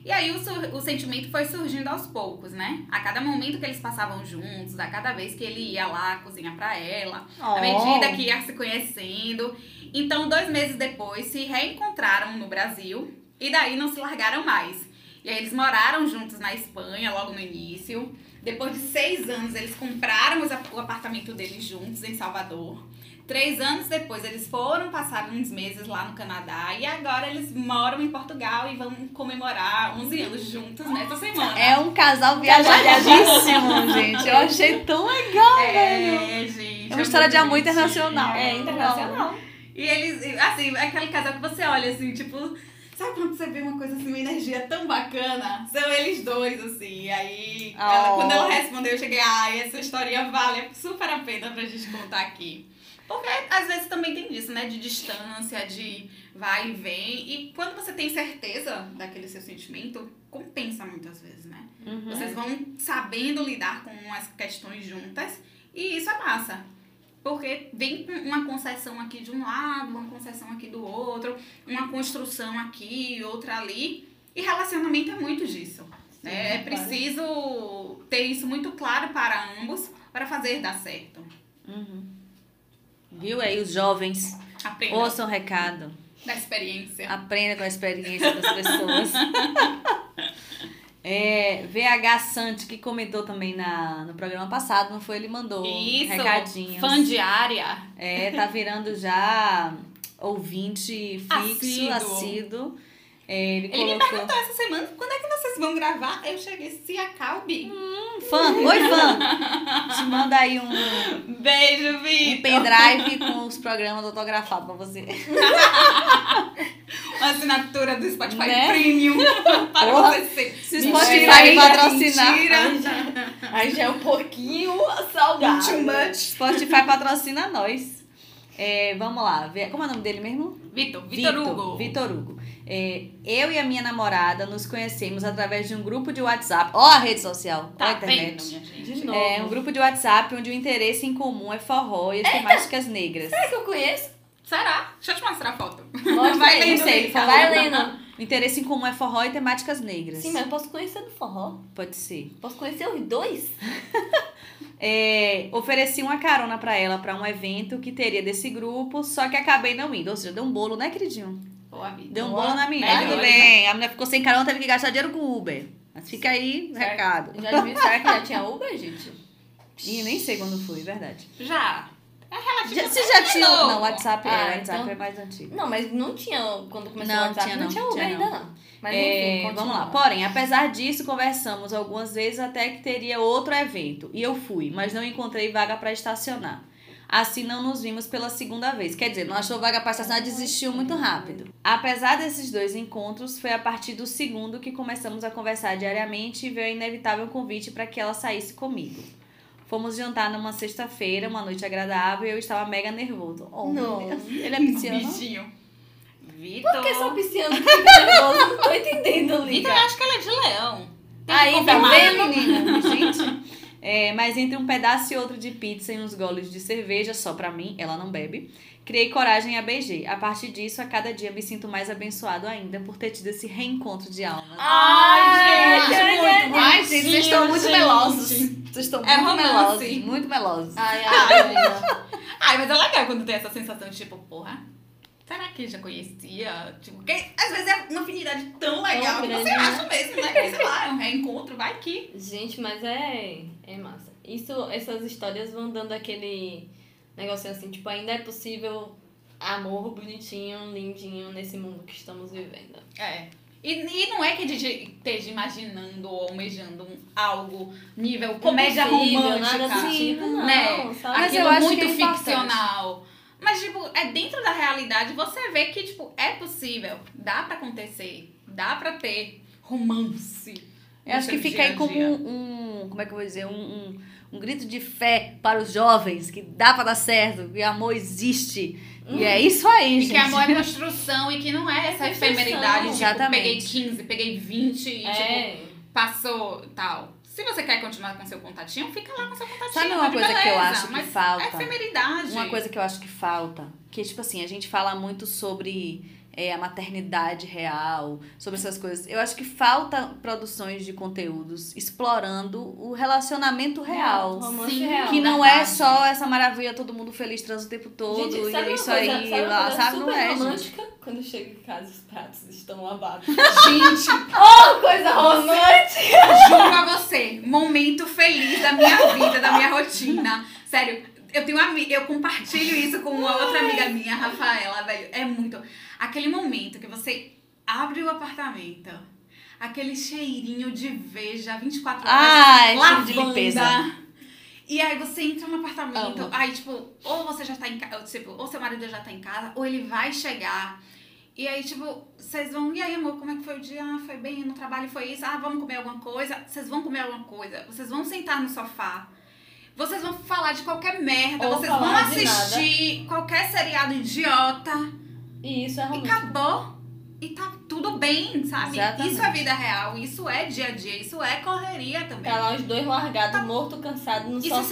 E aí o, o sentimento foi surgindo aos poucos, né? A cada momento que eles passavam juntos, a cada vez que ele ia lá cozinhar pra ela, à medida que ia se conhecendo. Então, dois meses depois, se reencontraram no Brasil e daí não se largaram mais. E aí eles moraram juntos na Espanha logo no início. Depois de seis anos, eles compraram o apartamento deles juntos em Salvador. Três anos depois, eles foram passar uns meses lá no Canadá. E agora eles moram em Portugal e vão comemorar 11 anos juntos nessa semana. É um casal viajadíssimo, gente. Eu achei tão legal, velho. É, gente. É uma história de amor internacional. É internacional. E eles, assim, é aquele casal que você olha assim, tipo, sabe quando você vê uma coisa assim, uma energia tão bacana? São eles dois, assim. E aí, ela- Oh. quando ela respondeu, eu cheguei, ai, essa história vale super a pena pra gente contar aqui. Porque às vezes também tem disso, né? De distância, de vai e vem. E quando você tem certeza daquele seu sentimento, compensa muitas vezes, né? Uhum. Vocês vão sabendo lidar com as questões juntas e isso é massa. Porque vem uma concessão aqui de um lado, uma concessão aqui do outro, uma construção aqui, outra ali. E relacionamento é muito disso. né? é preciso ter isso muito claro para ambos para fazer dar certo. Viu aí os jovens? Aprenda Ouçam o recado. da experiência. Aprenda com a experiência das pessoas. É, VH Sante, que comentou também na, no programa passado, não foi? Ele mandou Isso, recadinhos. fã diária. É, tá virando já ouvinte fixo, Assíduo. assíduo. Ele Ele me colocou. perguntou essa semana quando é que vocês vão gravar. Eu cheguei, se acalme. Fã, oi fã! Te manda aí um, Beijo, um Vitor. pendrive com os programas autografados pra você. Uma assinatura do Spotify Né? Premium para Porra, você. Se o Spotify patrocinar. mentira. Aí já é um pouquinho. salgado. Too much. Spotify patrocina nós. É, vamos lá. Como é o nome dele mesmo? Vitor, Vitor Hugo. Vitor Hugo. É, eu e a minha namorada nos conhecemos através de um grupo de WhatsApp. Ó a rede social. ó a Tá internet. vendo, minha gente? De novo. É um grupo de WhatsApp onde o interesse em comum é forró e as temáticas negras. Será que eu conheço? Será? Deixa eu te mostrar a foto. Mostra Vai lendo sei, tá? Vai lendo. O interesse em comum é forró e temáticas negras. Sim, mas eu posso conhecer do forró. Pode ser. Posso conhecer os dois? É, ofereci uma carona pra ela pra um evento que teria desse grupo, só que acabei não indo. Ou seja, deu um bolo, né, queridinho? Boa vida. Deu um bolo na. Melhor. Tudo bem. A menina ficou sem carona, teve que gastar dinheiro com o Uber. Mas fica aí o recado. Já? Será que já tinha Uber, gente? Ih, nem sei quando foi, verdade. Já. É relativo. Já, você já tinha. novo. Não, WhatsApp, é, Ah, WhatsApp então- é mais antigo. Não, mas não tinha, quando começou Não, o WhatsApp, tinha não, não, tinha Uber tinha ainda não. não. Mas É, enfim, vamos lá. Porém, apesar disso, conversamos algumas vezes até que teria outro evento. E eu fui, mas não encontrei vaga pra estacionar. Assim não nos vimos pela segunda vez. Quer dizer, não achou vaga pra estacionar, desistiu muito rápido. Apesar desses dois encontros, foi a partir do segundo que começamos a conversar diariamente e veio a inevitável convite para que ela saísse comigo. Fomos jantar numa sexta-feira, uma noite agradável, e eu estava mega nervoso. Oh, meu Não. Deus. Ele é pisciano? Bichinho. Vitor. Por que só pisciano que fica nervoso? Não tô entendendo, Vitor, Liga. eu acho que ela é de leão. Tem que Aí, tá confirmar. vendo? menina? Gente. É, mas entre um pedaço e outro de pizza e uns goles de cerveja, só pra mim, ela não bebe, criei coragem a BG. A partir disso, a cada dia me sinto mais abençoado ainda por ter tido esse reencontro de alma. Ai, gente, gente, muito. Ai, gente, vocês estão muito gente. melosos. Vocês estão É muito romance. melosos. Muito melosos. Ai, ai, menina. Ai, mas é legal quando tem essa sensação de tipo, porra, será que já conhecia? Tipo, que às vezes é uma afinidade tão legal que grande, você acha mesmo, né? Que, sei lá, é um reencontro, vai que. Gente, mas é, é massa. Isso, essas histórias vão dando aquele negocinho assim, tipo, ainda é possível amor bonitinho, lindinho nesse mundo que estamos vivendo. É. E, e não é que a gente esteja imaginando ou almejando um, algo nível comédia Impossível, romântica. nada não, né? Mas Aquilo muito que é importante. Mas, tipo, é dentro da realidade, você vê que, tipo, é possível. Dá pra acontecer. Dá pra ter romance. Eu acho que fica aí como um, um- Como é que eu vou dizer? Um, um, um grito de fé para os jovens que dá pra dar certo, que amor existe. E é isso aí, E gente. que amor é construção e que não é essa É efemeridade, tipo, exatamente. peguei 15, peguei 20 e, tipo, É. passou tal. Se você quer continuar com seu contatinho, fica lá com seu contatinho. Sabe uma tá coisa que eu beleza, acho que falta? É efemeridade. Uma coisa que eu acho que falta, que tipo assim, a gente fala muito sobre é, a maternidade real, sobre essas coisas. Eu acho que falta produções de conteúdos explorando o relacionamento real. Romance Sim, real. Que não verdade. é só essa maravilha, todo mundo feliz, transa o tempo todo, Gente, e sabe é isso coisa, aí, sabe, lá, coisa sabe? Não é, gente. romântica? Quando chega em casa, os pratos estão lavados. Gente, oh, coisa romântica! juro a você, momento feliz da minha vida, da minha rotina. Sério, eu tenho ami- eu compartilho isso com uma outra amiga minha, Rafaela, velho. É muito. Aquele momento que você abre o apartamento, aquele cheirinho de veja 24 horas. Cheiro lavanda. de limpeza. E aí você entra no apartamento, Amo. aí tipo, ou você já tá em casa, tipo, ou seu marido já tá em casa, ou ele vai chegar. E aí, tipo, vocês vão, e aí, amor, como é que foi o dia? Ah, foi bem, no trabalho foi isso. Ah, vamos comer alguma coisa? Vocês vão comer alguma coisa? Vocês vão sentar no sofá. Vocês vão falar de qualquer merda. Ou vocês vão assistir qualquer seriado idiota. E isso é E romântico. acabou. E tá tudo bem, sabe? Exatamente. Isso é vida real, isso é dia a dia, isso é correria também. Tá lá os dois largados, morto, cansado no Isso sofá. é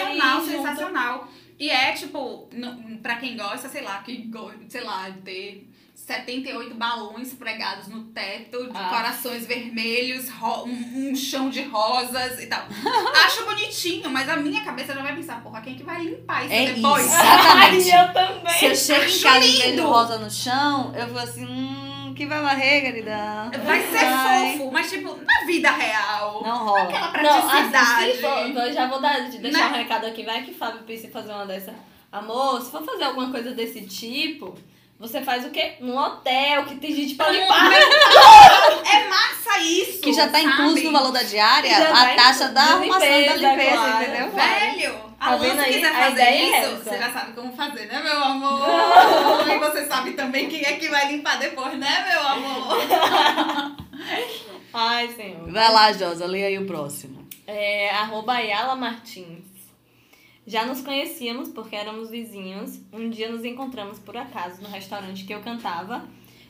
sensacional, e junto. sensacional. E é tipo, no, pra quem gosta, sei lá, que gosta, sei lá, de ter 78 balões pregados no teto, de Ah. corações vermelhos, um, um chão de rosas e tal. Acho bonitinho, mas a minha cabeça já vai pensar, porra, quem que vai limpar isso É depois? isso. Exatamente. Ai, eu também. Se eu chego em casa e vejo rosa no chão, eu vou assim, hum, que vai varrer, querida? Vai ser Vai. fofo, mas tipo, na vida real, Não rola. aquela Não, assim, praticidade. for, eu já vou dar, de deixar Né? um recado aqui. Vai que Fábio pensa em fazer uma dessa. Amor, se for fazer alguma coisa desse tipo, você faz o quê? Num hotel, que tem gente pra limpar. É massa isso! Que já tá incluso no valor da diária, a vai taxa da arrumação da limpeza, limpeza, claro. entendeu? Velho, Tá alô, se aí? quiser A fazer é isso, essa. você já sabe como fazer, né, meu amor? e você sabe também quem é que vai limpar depois, né, meu amor? Ai, senhor. Vai lá, Josa, leia aí o próximo. É, arroba Ayala Martins. Já nos conhecíamos porque éramos vizinhos. Um dia nos encontramos por acaso no restaurante que eu cantava.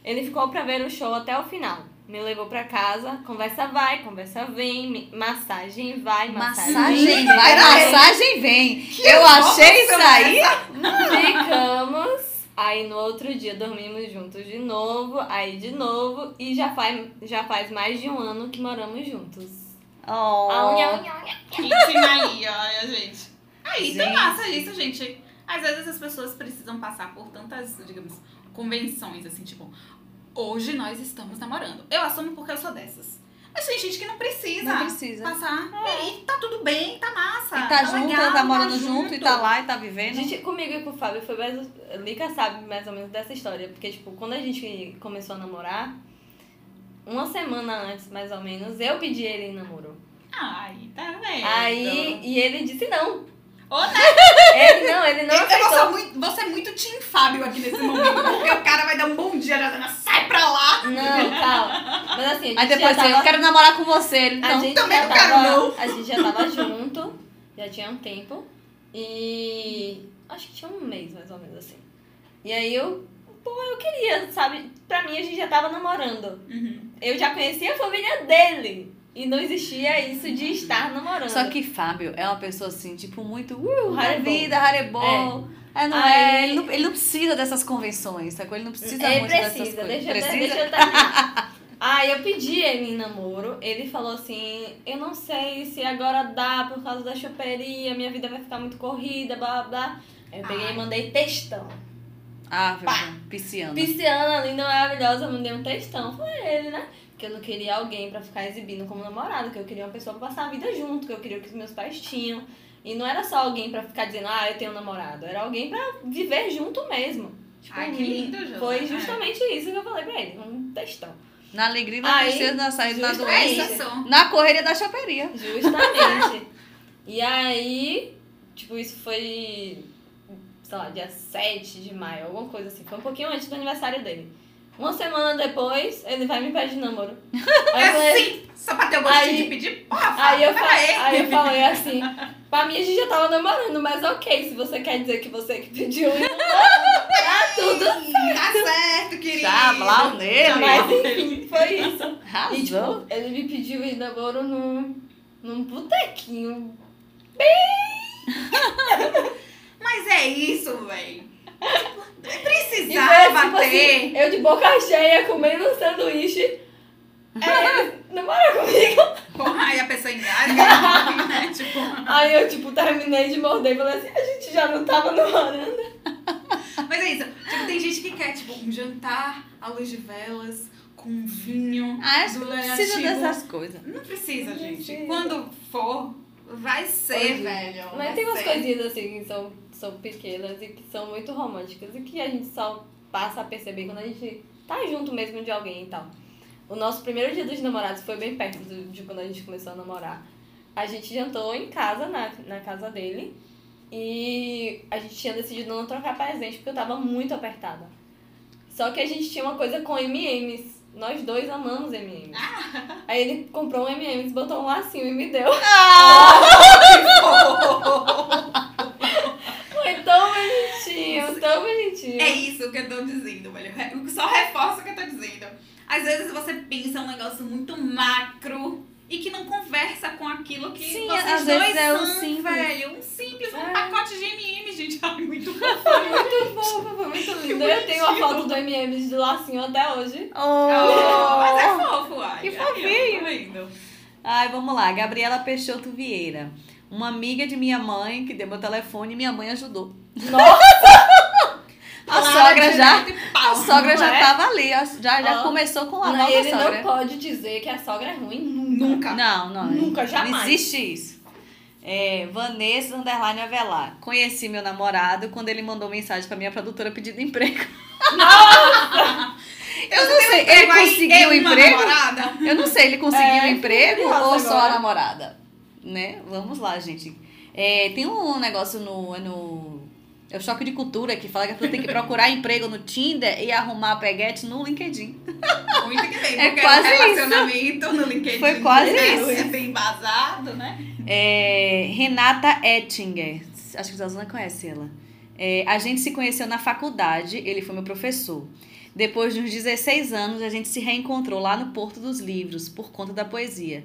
Ele ficou pra ver o show até o final. Me levou pra casa, conversa vai, conversa vem, massagem vai, massagem, Massagem vai, massagem vem. Eu achei isso aí. Ficamos. Aí no outro dia dormimos juntos de novo, aí de novo, e já faz, já faz mais de um ano que moramos juntos. Oh. A unha, unha, unha. Íntima aí, olha, gente. Aí, tá Gente. massa isso, gente. Às vezes as pessoas precisam passar por tantas, digamos, convenções, assim, tipo, hoje nós estamos namorando. Eu assumo porque eu sou dessas. Mas tem gente que não precisa, Não precisa. passar. E tá tudo bem, tá massa. E tá junto, legal, tá morando junto, e tá lá e tá vivendo. Gente, comigo e com o Fábio foi mais. Lica sabe mais ou menos dessa história. Porque, tipo, quando a gente começou a namorar, uma semana antes, mais ou menos, eu pedi ele em namoro. Ai, tá vendo? Aí, e ele disse não. Ô? Ele não, ele não ser aceitou. muito, vou ser muito Team Fábio aqui nesse momento, porque o cara vai dar um bom dia, já sai pra lá. Não, calma. Mas assim, a gente Aí depois já assim, tava... eu quero namorar com você. Ele, A não. gente, também já não quero, tava, não. a gente já tava junto, já tinha um tempo. E acho que tinha um mês, mais ou menos assim. E aí eu, pô, eu queria, sabe? Pra mim a gente já tava namorando. Uhum. Eu já conhecia a família dele. E não existia isso de estar namorando. Só que Fábio é uma pessoa assim, tipo, muito. Uh, vida, harebol. É. não Aí- é, ele, não, ele não precisa dessas convenções, sacou? Ele não precisa ele muito dessas precisa, coisas. deixa, precisa? deixa eu terminar. Aí eu pedi ele em namoro, ele falou assim, eu não sei se agora dá por causa da choperia, minha vida vai ficar muito corrida, blá blá blá. Aí eu peguei Ai. e mandei textão. Ah, Pá. velho, pisciano. Pisciana, linda, maravilhosa, mandei um textão. Foi ele, né? Que eu não queria alguém pra ficar exibindo como namorado, que eu queria uma pessoa pra passar a vida junto, que eu queria o que os meus pais tinham. E não era só alguém pra ficar dizendo, ah, eu tenho um namorado. Era alguém pra viver junto mesmo. Tipo, Ai, que lindo, Jô. Foi É. justamente isso que eu falei pra ele, um textão. Na alegria, na Aí, tristeza, na saída, na doença. Na correria da choperia. Justamente. e aí, tipo, isso foi, sei lá, dia 7 de maio, alguma coisa assim. Foi um pouquinho antes do aniversário dele. Uma semana depois, ele vai me pedir namoro. Aí É eu falei, sim, só pra ter o gostinho Aí- de pedir. Porra, aí eu, falei, aí eu falei assim, pra mim a gente já tava namorando, mas ok, se você quer dizer que você que pediu namoro, tá tudo Tá certo, querido. Já, blau nele. Mas enfim, foi isso. E Arrasou. tipo, ele me pediu em namoro num, num botequinho. Mas é isso, velho. E foi Precisava tipo ter. assim, eu de boca cheia, comendo um sanduíche. É, namora comigo. Porra, aí a pessoa engasga, né? Tipo. Aí eu, tipo, terminei de morder e falei assim, a gente já não tava namorando. Mas é isso. Tipo, tem gente que quer, tipo, um jantar à luz de velas, com vinho. Ah, do não precisa dessas coisas. Não precisa, Não gente. precisa. Quando for, vai ser, Hoje. velho. Mas tem umas ser. coisinhas assim que são, são pequenas e que são muito românticas e que a gente só passa a perceber quando a gente tá junto mesmo de alguém e tal. O nosso primeiro dia dos namorados foi bem perto do- de quando a gente começou a namorar. A gente jantou em casa, na, na casa dele, e a gente tinha decidido não trocar presente porque eu tava muito apertada. Só que a gente tinha uma coisa com M&M's. Nós dois amamos M&M's. Aí ele comprou um M&M's, botou um lacinho e me deu. Foi tão bonitinho, tão bonitinho. É isso que eu tô dizendo, velho. Só reforça o que eu tô dizendo. Às vezes você pensa um negócio muito macro e que não conversa com aquilo que Sim, vocês às dois vezes é são, simples. velho. Um simples, um É. pacote de M&M, gente. Ai, muito bom. Foi muito fofo, foi muito lindo. Eu tenho a foto do M&M's de lacinho até hoje. Oh, mas é fofo, ai. Que ó, fofinho. Ai, vamos lá. Gabriela Peixoto Vieira. Uma amiga de minha mãe que deu meu telefone e minha mãe ajudou. Nossa, A sogra já. e A pau. sogra já Não é? tava ali. Já, já começou com a não, nova ele sogra. não pode dizer que a sogra é ruim nunca. Não, não. Nunca, Não jamais. existe isso. É, Vanessa Underline Avelar. Conheci meu namorado quando ele mandou mensagem pra minha produtora pedindo emprego. Eu não sei, ele conseguiu uma emprego? namorada? Eu não sei, ele conseguiu É, um emprego ou só a namorada? Né? Vamos lá, gente. É, tem um negócio no, no. É o choque de cultura que fala que a pessoa tem que procurar emprego no Tinder e arrumar peguete no LinkedIn. Muito que bem, É porque quase o relacionamento no LinkedIn Foi quase né, isso. é bem embasado, né? É, Renata Ettinger. acho que a Zazana conhece ela. É, a gente se conheceu na faculdade, ele foi meu professor. Depois de uns 16 anos, a gente se reencontrou lá no Porto dos Livros, por conta da poesia.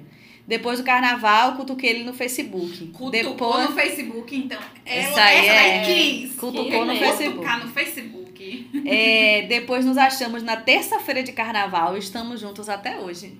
Depois do carnaval, cutuquei ele no Facebook. Cutucou Depois, no Facebook, então. Ela, Essa aí essa é- quis. cutucou no Cutucar Facebook. no Facebook. é, depois nos achamos na terça-feira de carnaval e estamos juntos até hoje.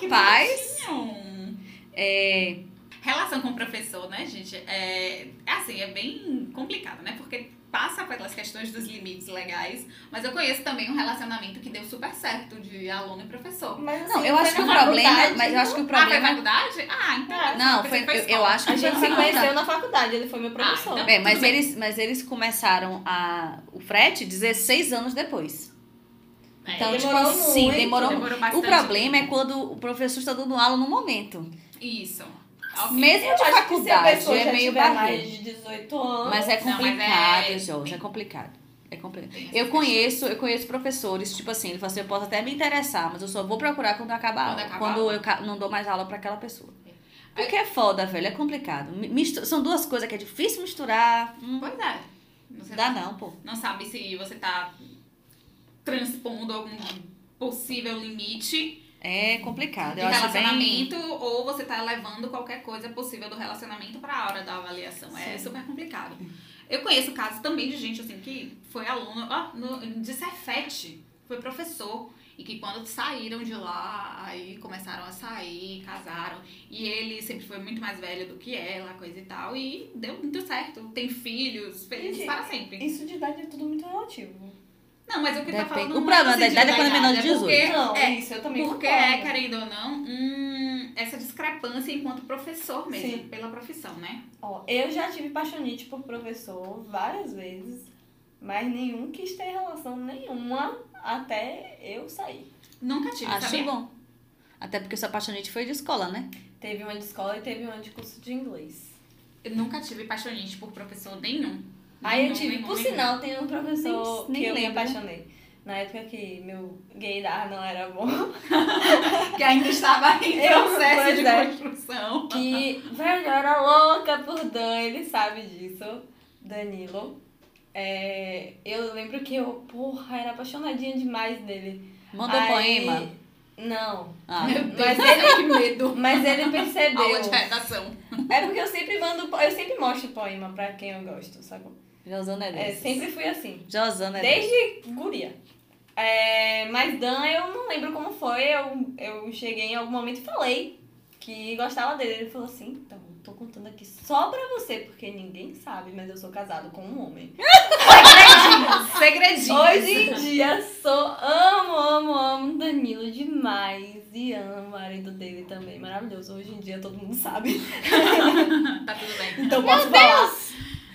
Que Rapaz, bonitinho. é, Relação com o professor, né, gente? É, é assim, é bem complicado, né? Porque passa pelas questões dos limites legais, mas eu conheço também um relacionamento que deu super certo de aluno e professor. Mas, assim, Não, eu acho que o problema. Mas eu acho que o Ah, foi problema. faculdade? Ah, então. Não, eu foi, eu, eu acho que A gente foi se conheceu na faculdade, ele foi meu professor. então- É, mas bem. eles, mas eles começaram a, o frete 16 anos depois. É, Então, demorou tipo, sim, muito, demorou. demorou o problema é quando o professor está dando aula no momento. Isso. Mesmo Eu de faculdade, pessoa é meio barreiro. de 18 anos... Mas é Não, mas complicado, é- Jorge, é complicado. É complicado. Eu conheço, eu conheço professores, tipo assim, ele fala assim, eu posso até me interessar, mas eu só vou procurar quando acabar a Quando aula. acabar Quando eu não dou mais aula pra aquela pessoa. Porque é foda, velho, é complicado. Mi- mistu- São duas coisas que é difícil misturar. Hum, Pois é. Você dá não, pô. não sabe se você tá transpondo algum possível limite É complicado. de Eu acho bem... relacionamento ou você tá levando qualquer coisa possível do relacionamento pra hora da avaliação. É super complicado. Eu conheço casos também de gente assim que foi aluno ó, no, de Cefete, foi professor. E que quando saíram de lá, aí começaram a sair, casaram. E ele sempre foi muito mais velho do que ela, coisa e tal. E deu muito certo. Tem filhos, felizes para sempre. Isso de idade é tudo muito relativo. Não, mas o que tá Depende. falando O problema da idade é quando é menor de idade, 18. porque Não, é, isso eu também porque concordo. é, querendo ou não, hum, essa discrepância enquanto professor mesmo, Sim. pela profissão, né? Ó, eu já tive paixonite por professor várias vezes, mas nenhum quis ter relação nenhuma até eu sair. Nunca tive, Acho sabia? bom. Até porque essa apaixonite foi de escola, né? Teve uma de escola e teve uma de curso de inglês. Eu nunca tive paixonite por professor nenhum. Aí eu tive, por sinal, tem um professor Nem- nem que eu me apaixonei. Na época que meu gaydar não era bom. Que ainda estava em Eu- processo de é. construção. Que, velho, eu era louca por Dan, ele sabe disso. Danilo. É, eu lembro que eu, porra, era apaixonadinha demais dele. Manda um Aí- poema. Não. Ah, Meu Deus, Mas ele- que medo. Mas ele percebeu. Aula de redação. É porque eu sempre mando, eu sempre mostro poema pra quem eu gosto, sabe? Josana é É, dessas. sempre fui assim. Josana é dessas. Desde guria. É, mas Dan, eu não lembro como foi. Eu, eu cheguei em algum momento e falei que gostava dele. Ele falou assim: então, tô contando aqui só pra você, porque ninguém sabe, mas eu sou casado com um homem. Segredinho, segredinho. Hoje em dia sou, amo, amo, amo Danilo demais. E amo o marido dele também, maravilhoso. Hoje em dia todo mundo sabe. Tá tudo bem. Então posso falar.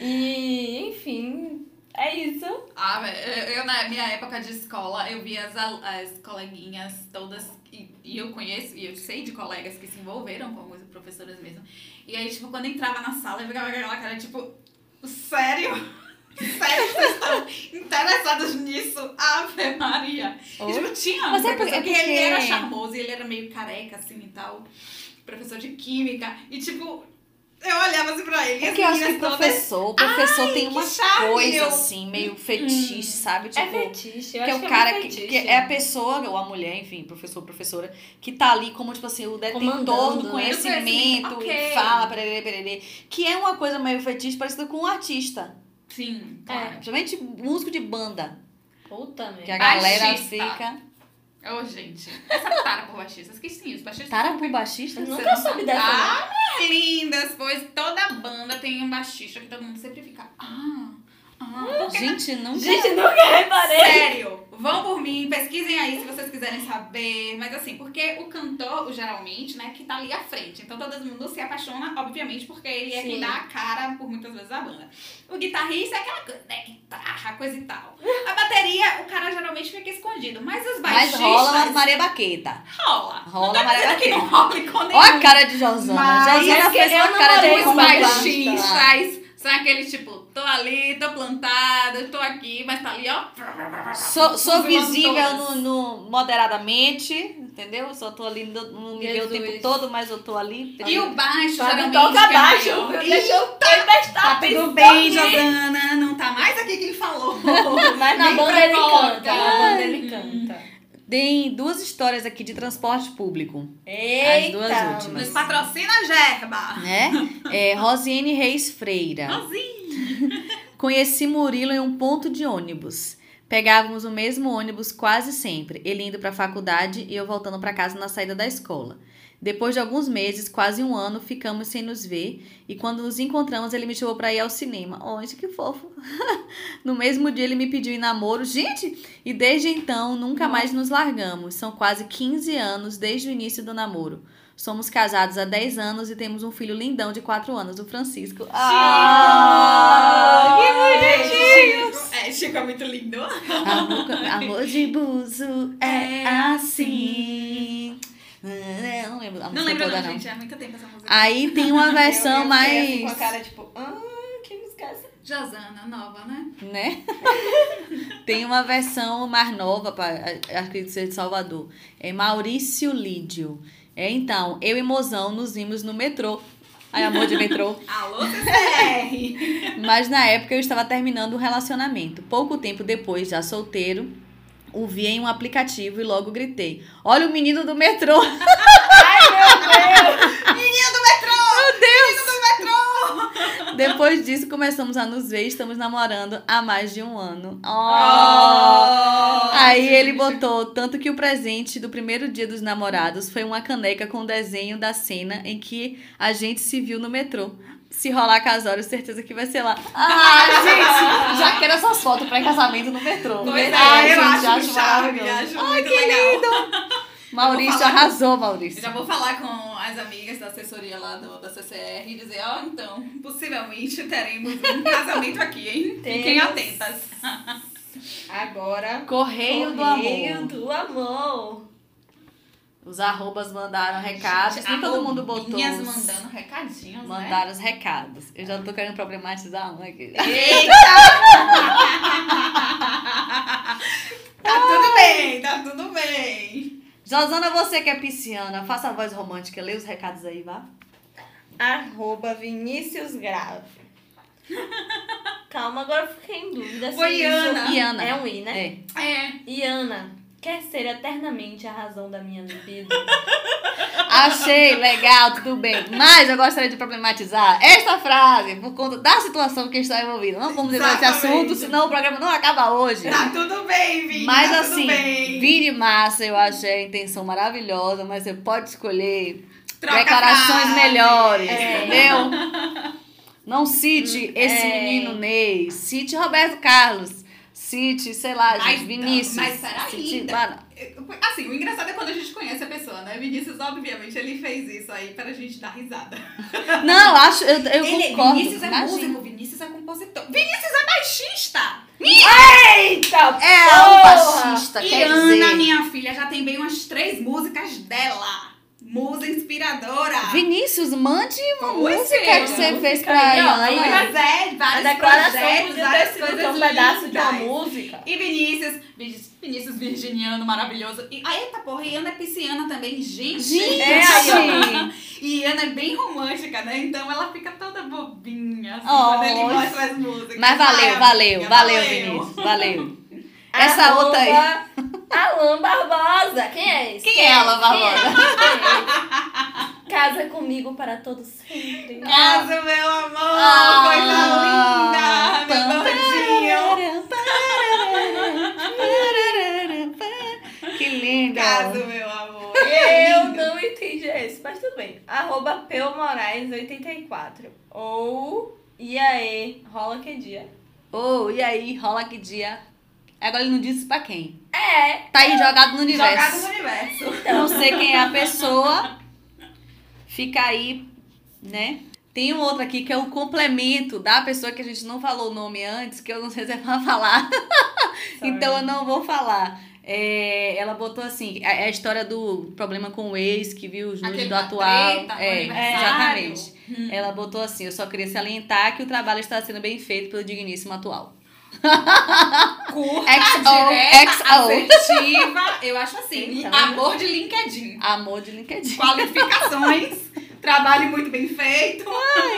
E, enfim, é isso. Ah, velho, eu, na minha época de escola, eu via as, as coleguinhas todas, e, e eu conheço, e eu sei de colegas que se envolveram com algumas professoras mesmo. E aí, tipo, quando entrava na sala, eu ficava com aquela cara, tipo, sério? Sério, vocês estão interessados nisso? Ave Maria. E, Oi? tipo, tinha Mas é porque- que ele era porque- charmoso e ele era meio careca, assim, e tal. Professor de química. E, tipo, eu olhava assim pra ele. e as Porque eu acho que professor, o professor Ai, tem que uma charme, coisa eu- assim, meio fetiche, sabe? Tipo, é fetiche, eu que é o que cara é que, que é a pessoa, ou a mulher, enfim, professor, professora, que tá ali como, tipo assim, o detentor Comandando, do né? conhecimento, Ok. e fala, pererê, pererê, que é uma coisa meio fetiche parecida com um artista. Sim, É. claro. Principalmente músico de banda, Puta merda. que a galera Baixista. fica... Ô, gente, essa tara por baixistas, que sim, os baixistas... Tara por baixista? Eu Você nunca não soube sabe. dessa. Ah, lindas, pois toda banda tem um baixista que todo mundo sempre fica... Ah, ah, Gente, não... Gente, nunca reparei. Sério, vão por mim, pesquisem aí se vocês quiserem saber. Mas assim, porque o cantor, geralmente, né, que tá ali à frente. Então todo mundo se apaixona, obviamente, porque ele é Sim. quem dá a cara por muitas vezes da banda. O guitarrista é aquela coisa, né, guitarra, coisa e tal. A bateria, o cara geralmente fica escondido. Mas os Mas baixistas... rola umas Maria Baqueta. Rola. Rola tá Maria dizendo que não Baqueta. com nenhum. Olha a cara de Josana. Mas Josana é fez eu uma cara de namorei São aqueles tipo, tô ali, tô plantada, tô aqui, mas tá ali, ó. Sou, sou visível no, no moderadamente. entendeu? Eu só tô ali, não não me vê o tempo todo, mas eu tô ali. E o baixo, Fábio geralmente, toca que é baixo, maior. Deixa eu Tá prestar tudo bem, Jordana. Não tá mais aqui quem falou. Mas na banda ele canta, na banda ele canta. Tem duas histórias aqui de transporte público, Eita! duas últimas. Nos patrocina a Gerba. né? É, Rosiane Reis Freira. Sozinho. Conheci Murilo em um ponto de ônibus. Pegávamos o mesmo ônibus quase sempre, ele indo para a faculdade e eu voltando para casa na saída da escola. Depois de alguns meses, quase um ano, ficamos sem nos ver e quando nos encontramos ele me chamou para ir ao cinema. Oh, gente, que fofo! no mesmo dia ele me pediu em namoro, gente! E desde então nunca mais nos largamos. São quase 15 anos desde o início do namoro. Somos casados há 10 anos e temos um filho lindão de 4 anos, o Francisco. Ah, que bonitinho. Chico. É, Chico é muito lindo. Amor, amor de buzo é assim. Não lembro a Não música lembro toda, não, não. gente. É muito tempo essa música. Aí tem uma versão eu, eu mais. assim com a cara tipo, ah, que música é essa? Josana, nova, né? Né? tem uma versão mais nova, para acredito ser de Salvador. É Maurício Lídio. É, então, eu e Mozão nos vimos no metrô. Ai, amor de metrô. Alô, CCR. Mas na época eu estava terminando um relacionamento. Pouco tempo depois, já solteiro, o vi em um aplicativo e logo gritei: Olha o menino do metrô! Menino do metrô! Meu Deus! Menino do metrô! Depois disso, começamos a nos ver e estamos namorando há mais de um ano. Oh! Oh, Aí ele gente. botou tanto que o presente do primeiro dia dos namorados foi uma caneca com o desenho da cena em que a gente se viu no metrô. Se rolar casório, certeza que vai ser lá. Ah, gente! Já quero essas fotos pra casamento no metrô. Pois é, Ai, eu gente, acho, charme, maravilhoso. acho muito legal. Maurício falar arrasou, Eu Maurício. já vou falar com as amigas da assessoria lá do, da CCR e dizer, ó, então, possivelmente teremos um casamento aqui, hein? Fiquem atentas. Agora, Correio, do Correio amor. do amor. Os arrobas mandaram recados. Nem todo mundo botou. Minhas mandando recadinhos, né? Mandaram os recados. Eu já tô querendo problematizar um aqui. Tá tudo bem, tá tudo bem. Josana, você que é pisciana, faça a voz romântica, lê os recados aí, vá. Arroba Vinícius Grave. Calma, agora eu fiquei em dúvida. se Foi Iana. Iana. É um I, né? É. É. Iana, quer ser eternamente a razão da minha libido? Achei legal, tudo bem. Mas eu gostaria de problematizar esta frase por conta da situação que está envolvida. Não vamos entrar nesse assunto, senão o programa não acaba hoje. Tá tudo bem, Vini. Mas tá assim, bem. vire massa, eu achei a intenção maravilhosa, mas você pode escolher Troca declarações frase. melhores, É. entendeu? Não cite esse é. menino Ney, cite Roberto Carlos, cite, sei lá, Mas- gente, Vinícius. mas peraí, cite- ainda- Ah, Assim, o engraçado é quando a gente conhece a pessoa, né? Vinícius, obviamente, ele fez isso aí pra gente dar risada. Não, acho, eu, eu ele, concordo. Vinícius é imagina. músico, Vinícius é compositor. Vinícius é baixista! Eita, É porra! um baixista, e quer Ana, dizer. minha filha, já tem bem umas três músicas dela. Musa inspiradora. Vinícius, mande uma Pois música é, que você música fez pra Ana. aí, Mas é, A vários declaração projetos, várias coisas um pedaço de uma música. E Vinícius, Vinícius, virginiano maravilhoso. E, ah, eita porra, e Ana é pisciana também, gente. Gente! É, E Ana é bem romântica, né? Então ela fica toda bobinha, assim, Oh. quando ele mostra as músicas. Mas valeu, valeu, amiga, valeu, Vinícius, valeu. Essa Arroba outra aí. Alan Barbosa. Quem é esse? Quem é Alan Barbosa? Quem é? Casa comigo para todo sempre. Caso, meu amor, Ah, coisa linda, meu gordinho. Que lindo. Caso, meu amor. Eu não entendi esse, mas tudo bem. Arroba Peu Moraes 84. Ou e aí, rola que dia? Oh, e aí, rola que dia? Agora ele não disse pra quem. É, Tá aí jogado no universo. Jogado no universo. Não sei quem é a pessoa. Fica aí, né? Tem um outro aqui que é o complemento da pessoa que a gente não falou o nome antes, que eu não sei se é pra falar. então eu não vou falar. É, ela botou assim, é a história do problema com o ex, que viu os Aquele do atual. treta, é, aniversário. exatamente. Ela botou assim, eu só queria salientar que o trabalho está sendo bem feito pelo digníssimo atual. Curta, XO, direta, XO. assertiva. Eu acho assim, Então. amor de LinkedIn. Amor de LinkedIn. Qualificações, trabalho muito bem feito.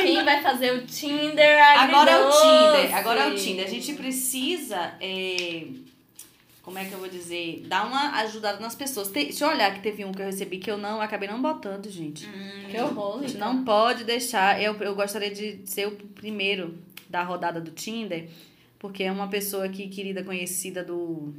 Quem vai fazer o Tinder Agora é o? Tinder. Agora é o Tinder. A gente precisa. é, Como é que eu vou dizer? Dar uma ajudada nas pessoas. Te- Deixa eu olhar que teve um que eu recebi que eu não acabei não botando, gente. Que horror, A gente então. não pode deixar. Eu, eu gostaria de ser o primeiro da rodada do Tinder, porque é uma pessoa aqui querida, conhecida do,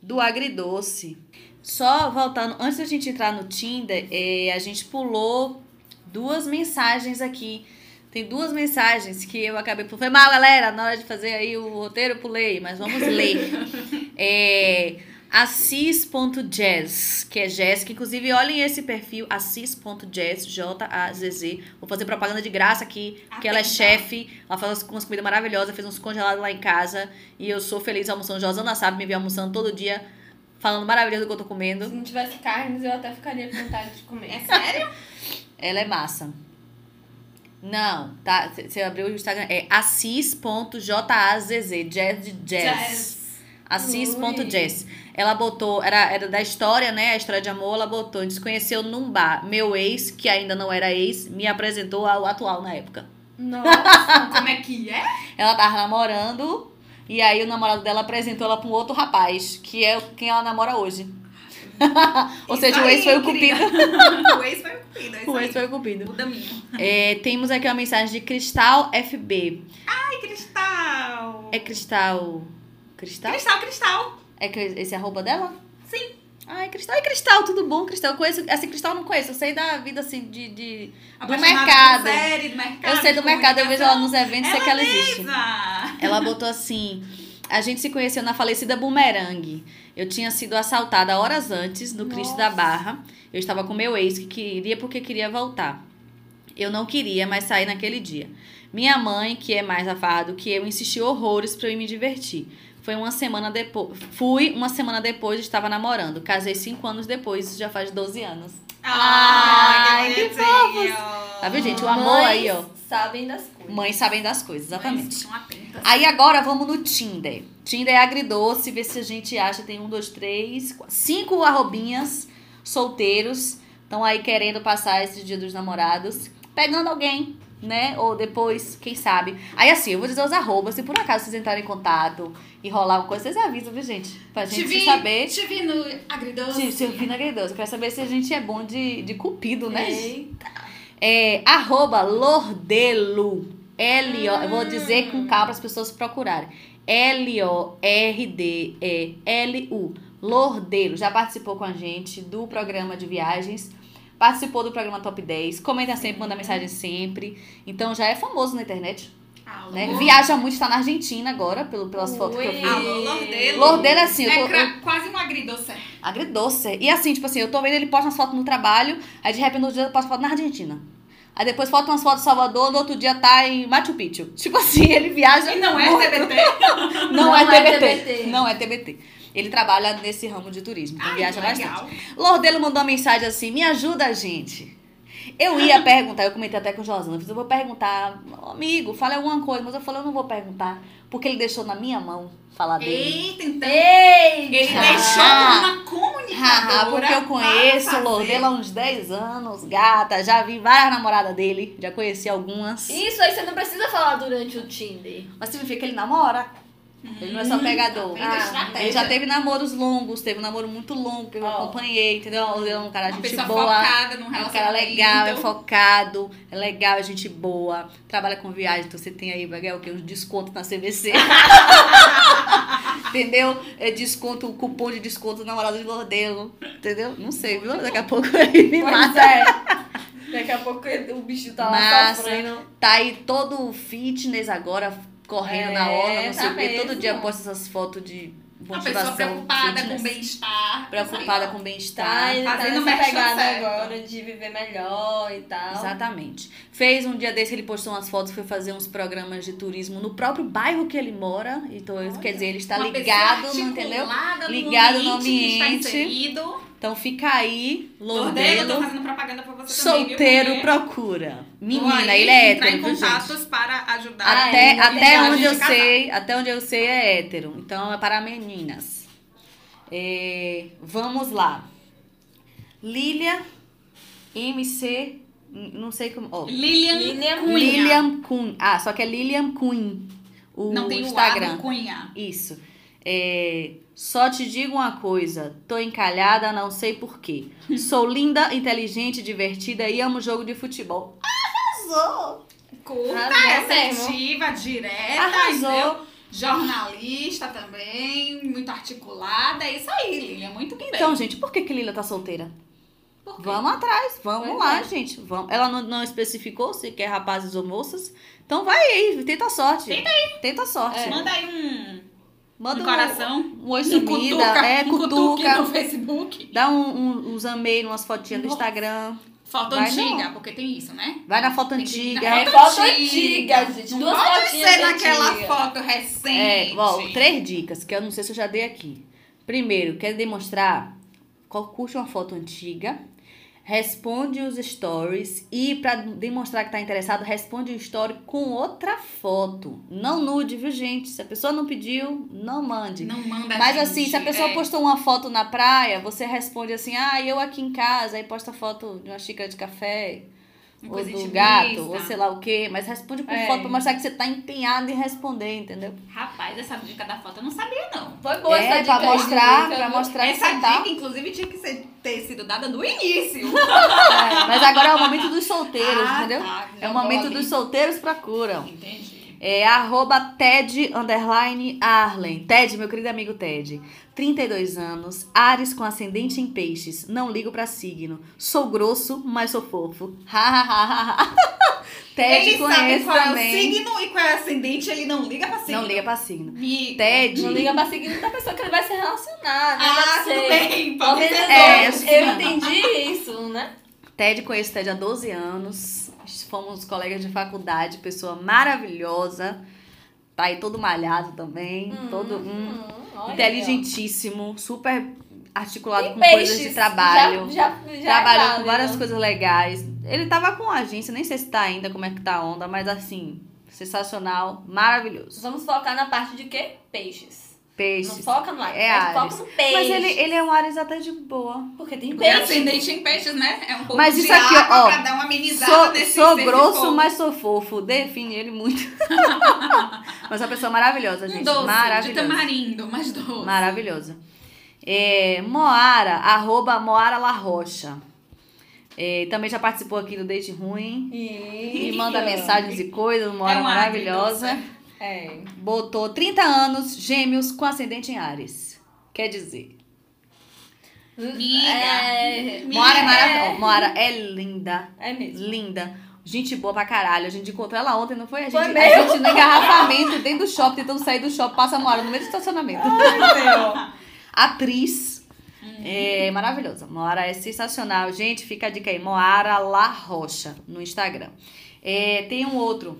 do Agridoce. Só voltando, antes da gente entrar no Tinder, é, a gente pulou duas mensagens aqui. Tem duas mensagens que eu acabei por. Foi mal, galera. Na hora de fazer aí o roteiro, eu pulei, mas vamos ler. é, Assis.jazz, que é jazz, que inclusive olhem esse perfil, assis.jazz, J-A-Z-Z. Vou fazer propaganda de graça aqui, porque ela é chefe, ela faz umas comidas maravilhosas, fez uns congelados lá em casa, e eu sou feliz almoçando. Josana sabe, me vê almoçando todo dia, falando maravilhoso do que eu tô comendo. Se não tivesse carnes, eu até ficaria com vontade de comer. É sério? Ela é massa. Não, tá? Você abriu o Instagram, é assis.jazz, jazz de jazz. Assis.jazz. Ela botou, era, era da história, né? A história de amor, ela botou, a gente se conheceu num bar. Meu ex, que ainda não era ex, me apresentou ao atual na época. Nossa. Como é que é? Ela tava namorando, e aí o namorado dela apresentou ela pra um outro rapaz, que é quem ela namora hoje. Ou Isso seja, o ex foi o cupido. o ex foi o cupido. É O aí. ex foi o cupido. Muda minha. É, temos aqui uma mensagem de Cristal FB. Ai, cristal. É Cristal. Cristal? Cristal, cristal. É que esse é arroba dela? Sim. Ai, Cristal. Ai, Cristal, tudo bom, Cristal? Eu conheço, assim, Cristal eu não conheço. Eu sei da vida, assim, de... de... Apaixonada mercado. Série, do mercado. Eu sei do mercado, eu vejo ela nos eventos, sei que ela existe. Beleza. Ela botou assim... A gente se conheceu na falecida Boomerang. Eu tinha sido assaltada horas antes, no Cristo da. Barra. Eu estava com meu ex, que queria porque queria voltar. Eu não queria, mas saí naquele dia. Minha mãe, que é mais afada do que eu, insistiu horrores pra eu ir me divertir. Foi uma semana depois. Fui uma semana depois, estava namorando. Casei cinco anos depois, isso já faz 12 anos. Ai, Ai, que que bonitinho. Tá vendo, gente? O amor aí, ó. sabem das coisas. Mães sabem das coisas, exatamente. Mães. Aí agora vamos no Tinder. Tinder é agridoce, vê se a gente acha. Tem um, dois, três, quatro, cinco arrobinhas solteiros. Estão aí querendo passar esse dia dos namorados. Pegando alguém, né? Ou depois, quem sabe. Aí assim, eu vou dizer os arrobas. Se por acaso vocês entrarem em contato e rolar uma coisa, vocês avisam, viu, gente? Pra Te gente vi, saber. te vi no agridoce. Se eu vi na agridoce. Eu quero saber se a gente é bom de, de cupido, né? Eita. É, arroba Lordelo. L-O, eu vou dizer com calma para as pessoas procurarem. L-O-R-D-E-L-U. Lordelo. Já participou com a gente do programa de viagens. Participou do programa Top 10. Comenta sempre, manda mensagem sempre. Então já é famoso na internet. Alô. Né? Viaja muito, está na Argentina agora, pelo, pelas fotos que eu Ui. vi. Alô, Lordelo. Lordelo, assim, eu É tô- cra- quase um agridoce. Agridoce. E assim, tipo assim, eu tô vendo ele posta umas fotos no trabalho, aí de repente no dia eu posto foto na Argentina. Aí depois foto umas fotos em Salvador, no outro dia tá em Machu Picchu. Tipo assim, ele viaja. E não é. TBT. Não, Não é, é TBT. TBT. Não é TBT. Ele trabalha nesse ramo de turismo, então Ai, viaja legal. bastante. Lordelo mandou uma mensagem assim: me ajuda, gente. Eu ia perguntar, eu comentei até com o Josana, eu vou perguntar, amigo, fala alguma coisa, mas eu falei, eu não vou perguntar, porque ele deixou na minha mão falar dele. Eita, então. Eita. Ele Ah. deixou uma comunicadora. porque eu conheço o Lordelo há uns 10 anos, gata. Já vi várias namoradas dele, já conheci algumas. Isso aí você não precisa falar durante o Tinder. Mas significa que ele namora. Ele não é só pegador. Ah? Ele já teve namoros longos, teve um namoro muito longo que eu Ó. acompanhei, entendeu? Ele é um cara gente boa. focada num É um cara legal, é focado, é legal, é gente boa, trabalha com viagem, então você tem aí, ganhar o quê? Um desconto na CVC. entendeu? É desconto, o cupom de desconto namorado de Lordelo, entendeu? Não sei, viu? Daqui a pouco ele me Pois mata. é. Daqui a pouco o bicho tá lá Massa. sofrendo. Tá aí todo fitness agora, correndo É, na hora, não sei tá o quê. Todo dia posta essas fotos de Uma pessoa motivação, preocupada fitness, com bem-estar. preocupada com Tá, bem-estar. ele tá fazendo nessa merchan pegada certo. agora de viver melhor e tal. Exatamente. Fez um dia desse, ele postou umas fotos, foi fazer uns programas de turismo no próprio bairro que ele mora. Então, Olha. quer dizer, ele está ligado, entendeu? Ligado no ambiente está ambiente. inserido. Então fica aí, também, Solteiro procura. Menina, ele é hétero, em contatos para ajudar. Até, Ai, até a onde eu casar. sei, até onde eu sei é hétero. Então é para meninas. É, vamos lá. Lilia MC, não sei como. ó, Lilian, Lilian Cunha. Lilian Cunha. Ah, só que é Lilian Queen. O Não tem o Instagram. A do Cunha. Isso. É, só te digo uma coisa, tô encalhada, não sei porquê. Sou linda, inteligente, divertida e amo jogo de futebol. Arrasou! Curta, assertiva, direta, Arrasou. entendeu? Jornalista também, muito articulada. É isso aí, Lilian. Muito bem. Então, gente, por que, que Lila tá solteira? Vamos atrás, vamos Pois lá, é. gente. Vamos. Ela não, não especificou se quer rapazes ou moças. Então vai aí, tenta a sorte. Tenta aí. Tenta a sorte. É. Manda aí um, Manda um coração. Um oi um sumida. cutuca, é, cutuque cutuca. no Facebook. Dá um, um, uns amei numas fotinhas do Nossa. Instagram. Foto Vai antiga, porque tem isso, né? Vai na foto Tem antiga. É foto antiga. antiga, gente. Não Duas pode ser naquela antigas. foto É, recente. ó, três dicas que eu não sei se eu já dei aqui. Primeiro, quer demonstrar? Qual- Curte uma foto antiga, responde os stories e pra demonstrar que tá interessado, responde o story com outra foto. Não nude, viu, gente? Se a pessoa não pediu, não mande. Não manda Mas gente, assim, se a pessoa é. postou uma foto na praia, você responde assim: "Ah, eu aqui em casa", aí posta foto de uma xícara de café. Uma ou do gato, ou sei lá o quê, mas responde com É. foto pra mostrar que você tá empenhado em responder, entendeu? Rapaz, essa dica da foto eu não sabia, não. Foi boa é, essa dica. pra mostrar, dica, pra mostrar que Essa tá. dica, inclusive, tinha que ser- ter sido dada no início. É, mas agora é o momento dos solteiros, Ah, entendeu? tá, É o momento dos solteiros procuram. Entendi. É arroba Ted underline Arlen. Ted, meu querido amigo Ted. 32 anos, Ares com ascendente em peixes. Não ligo pra signo. Sou grosso, mas sou fofo. Ted ele sabe conhece qual é o também. signo e qual é o ascendente, ele não liga pra signo. Não liga pra signo. Me... Ted. Não liga pra seguir da pessoa que ele vai se relacionar, né? Ah, tudo ser. bem. Pode ser. É, eu, entendi isso, né? Ted, conheço Ted há 12 anos. Fomos colegas de faculdade, pessoa maravilhosa. Tá aí todo malhado também. todo hum, Hum, olha inteligentíssimo, super articulado com Tem coisas de peixes, trabalho. Já, já, já Trabalhou é com válido. várias coisas legais. Ele tava com agência, nem sei se tá ainda, como é que tá a onda, mas assim, sensacional, maravilhoso. Vamos focar na parte de quê? Peixes. Peixes. Não foca no lado, É mas Ares. foca no peixe. Mas ele, ele é um Ares até de boa. Porque tem Porque peixe. ascendente em peixes, né? É um pouco Mas de isso aqui, água ó, pra dar uma amenizada Sou, nesse sou de grosso, fogo. mas sou fofo. Define ele muito. mas é uma pessoa maravilhosa, gente. doce de maravilhosa. tamarindo, mas doce. Maravilhosa. É, Moara, arroba Moara La Rocha. É, também já participou aqui do Date Ruim. E... E manda mensagens e coisas, Moara É um maravilhosa. É. Botou 30 anos, gêmeos com ascendente em Ares. Quer dizer, Miga. É, Moara é é, maravilhosa. Moara é linda. é mesmo. Linda. Gente boa pra caralho. A gente encontrou ela ontem, não foi? A gente, Foi a gente no engarrafamento dentro do shopping, tentando sair do shopping, passa a Moara no meio do estacionamento. Atriz. É maravilhosa. Moara é sensacional. Gente, fica a dica aí. Moara La Rocha no Instagram. É, tem um outro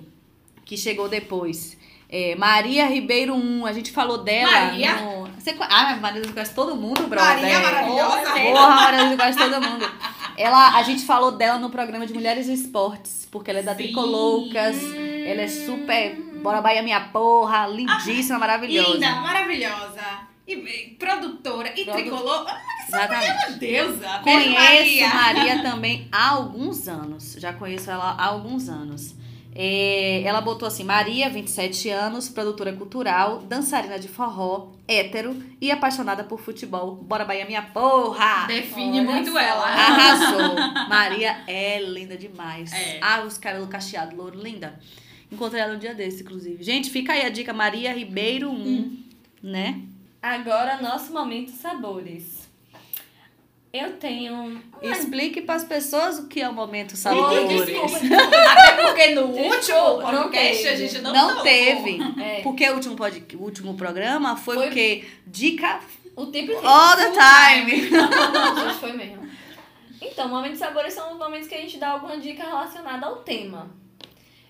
que chegou depois. É, Maria Ribeiro 1. A gente falou dela. Maria? No... Você, ah, Maria, você conhece todo mundo, brother. Maria maravilhosa. Porra, Maria, você conhece todo mundo. Ela, a gente falou dela no programa de Mulheres e Esportes, porque ela é da Sim. Tricoloucas. Ela é super. Bora Bahia Minha Porra, lindíssima, maravilhosa. Linda, maravilhosa. E produtora. E Produ- tricolor. Ah, Exatamente. Uma deusa. Conheço Maria. Maria. também há alguns anos. Já conheço ela há alguns anos. É, ela botou assim: Maria, 27 anos, produtora cultural, dançarina de forró, hétero e apaixonada por futebol. Bora Bahia, minha porra! Define Olha muito só. ela. Arrasou! Maria é linda demais. É. Ah, os cabelos cacheados, louro, linda. Encontrei ela um dia desse, inclusive. Gente, fica aí a dica: Maria Ribeiro 1, né? Agora, nosso momento sabores. Eu tenho... Explique para as pessoas o que é o momento sabores. desculpa, Até porque no último não podcast a gente não Não teve. É. Porque o último, pod... o último programa foi, Foi- o quê? Dica O tempo inteiro. all the time. Não, gente, foi mesmo. Então, momentos sabores são os momentos que a gente dá alguma dica relacionada ao tema.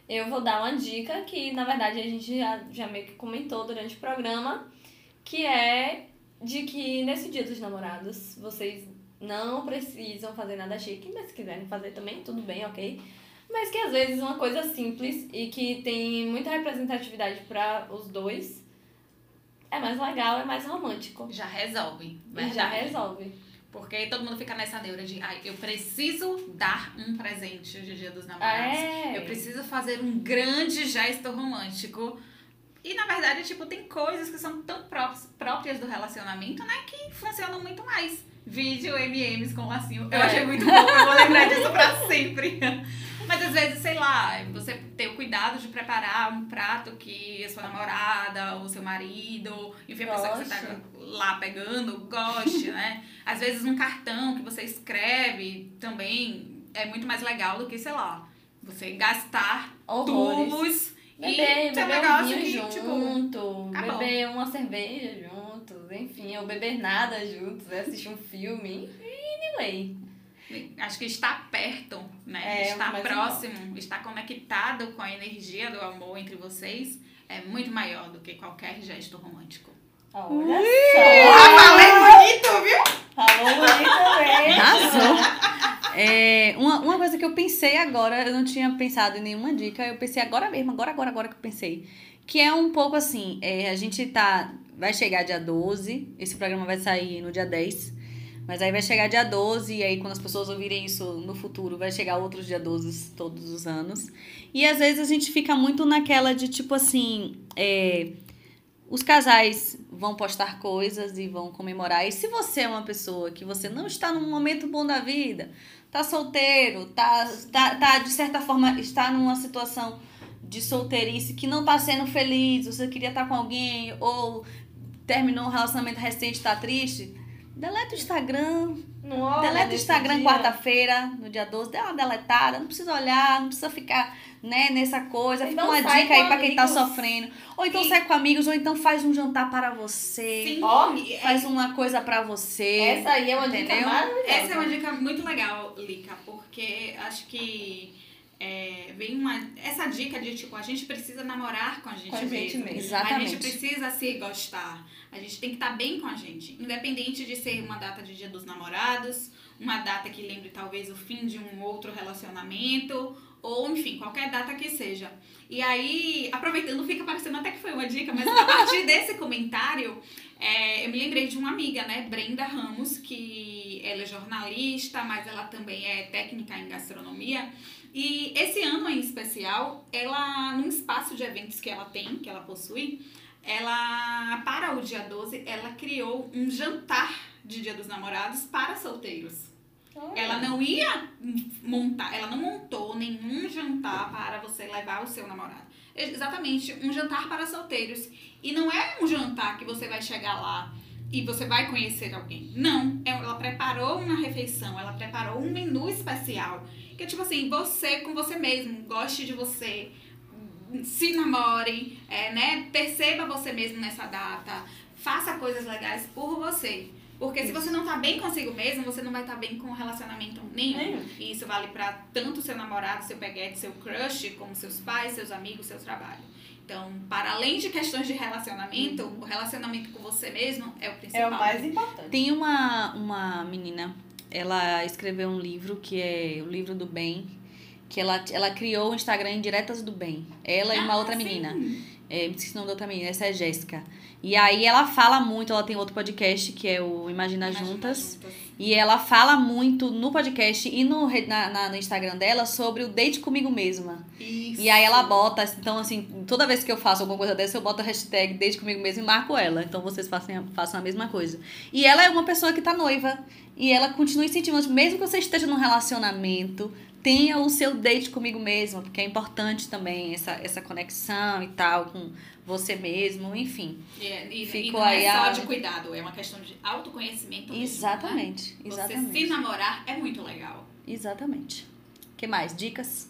Eu vou dar uma dica que, na verdade, a gente já, já meio que comentou durante o programa, que é de que nesse dia dos namorados, vocês não precisam fazer nada chique, mas se quiserem fazer também, tudo bem, ok? Mas que às vezes uma coisa simples e que tem muita representatividade para os dois é mais legal, é mais romântico. Já resolve. E Verdade. já resolve. Porque todo mundo fica nessa neura de, ai, eu preciso dar um presente de Dia dos Namorados. É. Eu preciso fazer um grande gesto romântico. E na verdade, tipo, tem coisas que são tão pró- próprias do relacionamento, né, que funcionam muito mais. Vídeo MMs com lacinho. Eu É. achei muito bom, eu vou lembrar disso pra sempre. Mas às vezes, sei lá, você ter o cuidado de preparar um prato que a sua namorada, ou seu marido, enfim, a pessoa que você tá Goste. lá pegando, goste, né? Às vezes um cartão que você escreve também é muito mais legal do que, sei lá, você gastar Horrores. tubos Beber, e beber um negócio que, tipo, junto, acabou. beber uma cerveja juntos, enfim, ou beber nada juntos, assistir um filme. Anyway. Acho que estar perto, né? É, estar mais próximo, estar conectado com a energia do amor entre vocês é muito maior do que qualquer gesto romântico. Olha Ah, só! falei bonito, viu? Falou bonito mesmo! Arrasou. É, uma, uma coisa que eu pensei agora, eu não tinha pensado em nenhuma dica, eu pensei agora mesmo, agora, agora, agora que eu pensei. Que é um pouco assim, é, a gente tá. Vai chegar dia 12, esse programa vai sair no dia 10. Mas aí vai chegar dia 12, e aí quando as pessoas ouvirem isso no futuro, vai chegar outros dia 12 todos os anos. E às vezes a gente fica muito naquela de tipo assim. é, os casais vão postar coisas e vão comemorar. E se você é uma pessoa que você não está num momento bom da vida, tá solteiro, tá, tá, tá de certa forma, está numa situação de solteirice que não tá sendo feliz, você queria estar com alguém, ou terminou um relacionamento recente e tá triste, deleta o Instagram, Não olha deleta o Instagram quarta-feira, no dia 12, dá uma deletada, não precisa olhar, não precisa ficar né, nessa coisa. Fica Então uma dica aí pra quem tá sofrendo. Ou então E- sai com amigos, ou então faz um jantar para você. Sim. Ó, e- Faz uma coisa pra você. Essa aí é uma dica Entendeu? maravilhosa. Essa é uma dica muito legal, Lica, porque acho que é, vem uma. Essa dica de tipo, a gente precisa namorar com a gente, Com a gente mesmo. mesmo. Exatamente. A gente precisa se gostar. A gente tem que estar bem com a gente. Independente de ser uma data de dia dos namorados, uma data que lembre talvez o fim de um outro relacionamento, ou enfim, qualquer data que seja. E aí, aproveitando, fica parecendo até que foi uma dica, mas a partir desse comentário, é, eu me lembrei de uma amiga, né, Brenda Ramos, que ela é jornalista, mas ela também é técnica em gastronomia. E esse ano em especial, ela, num espaço de eventos que ela tem, que ela possui, ela, para o dia 12, ela criou um jantar de Dia dos Namorados para solteiros. Ela não ia montar, ela não montou nenhum jantar para você levar o seu namorado. Exatamente, um jantar para solteiros. E não é um jantar que você vai chegar lá e você vai conhecer alguém. Não, é- ela preparou uma refeição, ela preparou um menu especial. Que é tipo assim, você com você mesmo, goste de você, se namore, é, né? Perceba você mesmo nessa data, faça coisas legais por você. Porque se você não tá bem consigo mesmo, você não vai estar bem com o relacionamento nenhum. E isso vale pra tanto seu namorado, seu peguete, seu crush, como seus pais, seus amigos, seu trabalho. Então, para além de questões de relacionamento, o relacionamento com você mesmo é o É principal. o mais importante. Tem uma, uma menina, ela escreveu um livro que é o livro do bem, que ela, ela criou o Instagram Indiretas do Bem. Ela e uma Ah, outra sim. menina. É, me esqueci o nome da outra menina, essa é Jéssica. E aí ela fala muito, ela tem outro podcast que é o Imagina, Imagina Juntas. E ela fala muito no podcast e no, na, na- no Instagram dela sobre o date comigo mesma. Isso. E aí ela bota, então assim, toda vez que eu faço alguma coisa dessa, eu boto a hashtag date comigo mesmo e marco ela. Então vocês façam, façam a mesma coisa. E ela é uma pessoa que tá noiva. E ela continua incentivando, mesmo que você esteja num relacionamento, tenha o seu date comigo mesma, porque é importante também essa, essa conexão e tal com você mesmo, enfim. E, e, e Ficou não aí é só a- de cuidado, é uma questão de autoconhecimento mesmo, Exatamente, né? Você exatamente. se namorar é muito legal. Exatamente. O que mais? Dicas?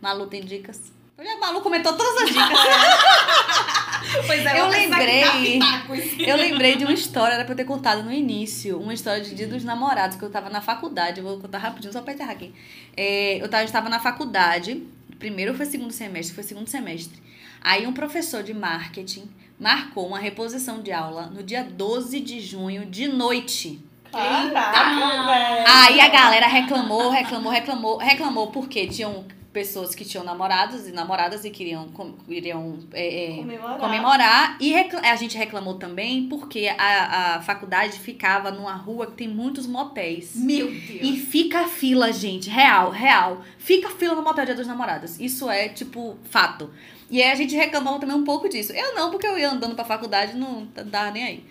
Malu tem dicas? Olha, a Malu comentou todas as dicas. Pois Eu vou precisar lembrei. pitacos. Eu lembrei de uma história, era pra eu ter contado no início. Uma história de dia dos namorados, que eu tava na faculdade. Eu vou contar rapidinho, só pra enterrar aqui. É, eu tava, estava na faculdade. Primeiro foi segundo semestre, foi segundo semestre. Aí um professor de marketing marcou uma reposição de aula no dia 12 de junho, de noite. Caraca, velho. Aí a galera reclamou, reclamou, reclamou, reclamou porque tinham pessoas que tinham namorados e namoradas e queriam, com- queriam é, é, Comemorar. comemorar. E a gente reclamou também porque a, a faculdade ficava numa rua que tem muitos motéis. Meu Deus. E fica a fila, gente. Real, real. Fica a fila no motel Dia dos Namorados. Isso é, tipo, fato. E aí a gente reclamou também um pouco disso. Eu não, porque eu ia andando pra faculdade e não dava nem aí.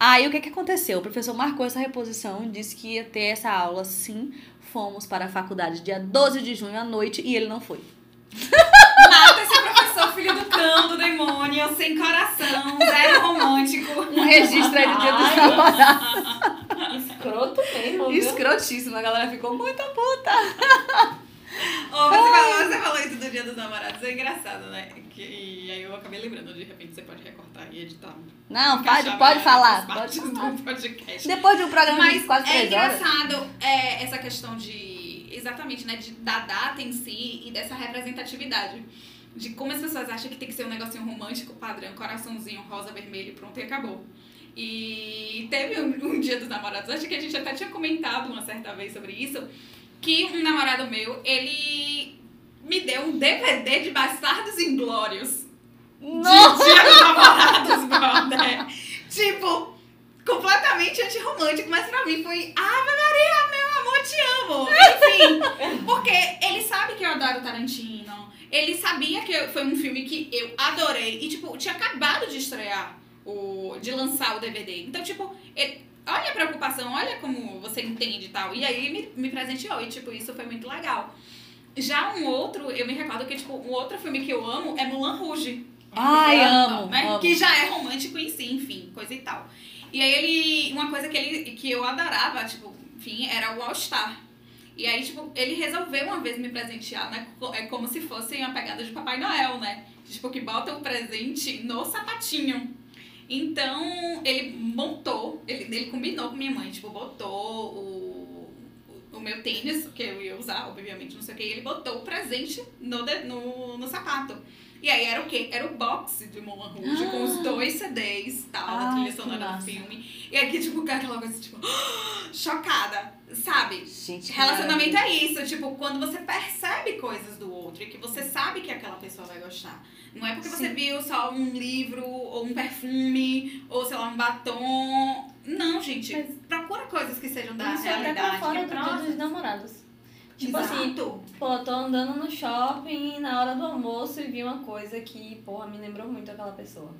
Aí o que que aconteceu? O professor marcou essa reposição, disse que ia ter essa aula sim. Fomos para a faculdade dia 12 de junho à noite e ele não foi. Mata esse professor, filho do cão, do demônio, sem coração, zero romântico. Um registro aí do Dia dos Namorados. Escroto mesmo, viu? Escrotíssimo, a galera ficou muito puta. Você, falou, você falou isso do dia dos namorados, é engraçado, né? Que, e aí eu acabei lembrando, de repente você pode recortar e editar. Não, pode, pode falar. Pode falar. do podcast. Depois de um programa Mas de quase é três horas. engraçado é, essa questão de, exatamente, né, de, da data em si e dessa representatividade. De como as pessoas acham que tem que ser um negocinho romântico, padrão, coraçãozinho, rosa, vermelho, pronto e acabou. E teve um, um dia dos namorados, acho que a gente até tinha comentado uma certa vez sobre isso, que um namorado meu, ele me deu um DVD de Bastardos Inglórios. Nossa! De Dia dos Namorados, brother. Tipo, completamente antirromântico, mas pra mim foi Ave Maria, meu amor, te amo. Enfim, porque ele sabe que eu adoro Tarantino. Ele sabia que eu- foi um filme que eu adorei. E, tipo, tinha acabado de estrear, o, de lançar o DVD. Então, tipo, ele- olha a preocupação, olha como você entende e tal. E aí me, me presenteou. E, tipo, isso foi muito legal. Já um outro, eu me recordo que, tipo, um outro filme que eu amo é Mulan Rouge. Ai, amo, Né? amo. Que já é romântico em si, enfim, coisa e tal. E aí ele. Uma coisa que ele que eu adorava, tipo, enfim, era o All Star. E aí, tipo, ele resolveu uma vez me presentear, né? É como se fosse uma pegada de Papai Noel, né? Tipo, que bota o presente no sapatinho. Então, ele montou, ele, ele combinou com minha mãe, tipo, botou o, o meu tênis, que eu ia usar, obviamente, não sei o que, e ele botou o presente no, no, no sapato. E aí era o quê? Era o box de Moulin Rouge, com os dois CDs, tal, da Ai, trilha sonora do filme. E aqui, tipo, aquela coisa, tipo, chocada, sabe? Gente, Relacionamento é isso, tipo, quando você percebe coisas do outro e que você sabe que aquela pessoa vai gostar. Não é porque você Sim. viu só um livro, ou um perfume, ou sei lá, um batom. Não, gente. Mas- procura coisas que sejam da Isso até realidade. pra fora que do dia dos namorados. Tipo Exato. assim, pô, tô andando no shopping na hora do almoço e vi uma coisa que, porra, me lembrou muito aquela pessoa.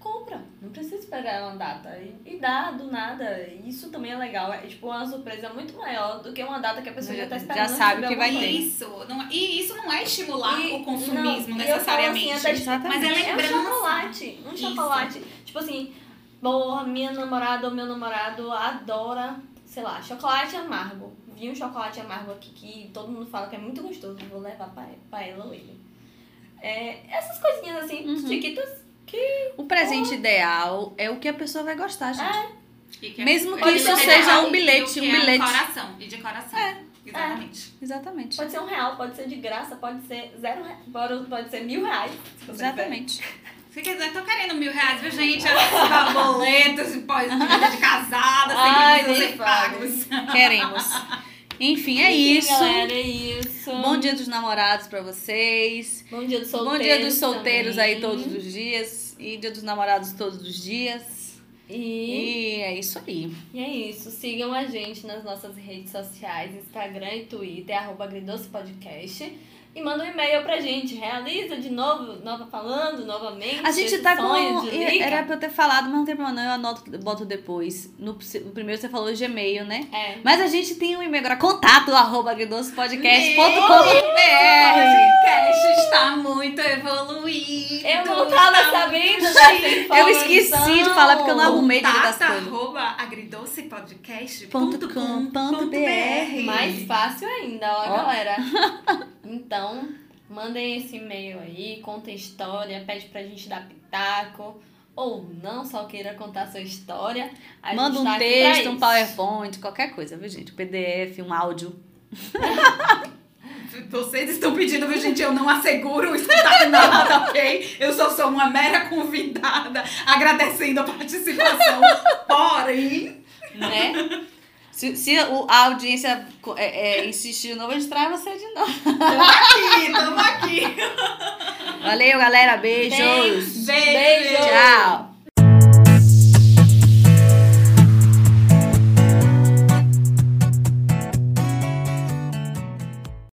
Compra, não precisa esperar uma data. E, e dá do nada. Isso também é legal. É tipo uma surpresa muito maior do que uma data que a pessoa já, Já- tá já esperando. sabe receber o que vai ter. Isso, não, e isso não é estimular E- o consumismo não, e falo assim, necessariamente. até Exatamente. mas é É um lembrança. chocolate. Um Isso. chocolate. Tipo assim, porra, minha namorada ou meu namorado adora, sei lá, chocolate amargo. Vi um chocolate amargo aqui que todo mundo fala que é muito gostoso. Vou levar pra, pra ela ou ele. É, essas coisinhas assim, Uhum. chiquitas. O presente ideal é o que a pessoa vai gostar, gente. E que é- Mesmo que isso seja um bilhete, que um é bilhete. coração, e de coração. É. Exatamente. Exatamente. Pode ser um real, pode ser de graça, pode ser zero reais, pode, pode ser mil reais. se você Exatamente. Se quiser, tô querendo mil reais, viu, gente? Esse boleto, esse pós de de casada, sem Ai, que pagos. Queremos. Enfim, é Enfim, isso. Galera, é isso. Bom dia dos namorados pra vocês. Bom dia dos solteiros. Bom dia dos solteiros também. aí todos os dias. E dia dos namorados todos os dias. E... E é isso aí. E é isso. Sigam a gente nas nossas redes sociais, Instagram e Twitter, arroba Agridoce Podcast. E manda um e-mail pra gente. Realiza de novo, nova falando, novamente. A gente tá sonho com. Era pra eu ter falado, mas não tem problema, não. Eu anoto, boto depois. No, no primeiro você falou Gmail, né? É. Mas a gente tem um e-mail agora, contato arroba podcast está muito evoluído. Eu não tava sabendo dessa informação. Eu esqueci de falar porque eu não arrumei direito coisas. arroba agridocepodcast.com.br. Mais fácil ainda, ó, Ó. galera. Então, mandem esse e-mail aí, contem história, pede pra gente dar pitaco. Ou não só queira contar sua história. A Manda gente um tá texto, um. PowerPoint, qualquer coisa, viu, gente? PDF, um áudio. Vocês estão pedindo, viu, gente? Eu não asseguro escutar nada, ok? Eu só sou uma mera convidada, agradecendo a participação. Porém, né? Se, se a audiência é, é, insistir de novo, a gente traz você de novo. Tamo aqui, tamo aqui. Valeu, galera. Beijos. Beijos. Beijo. Tchau.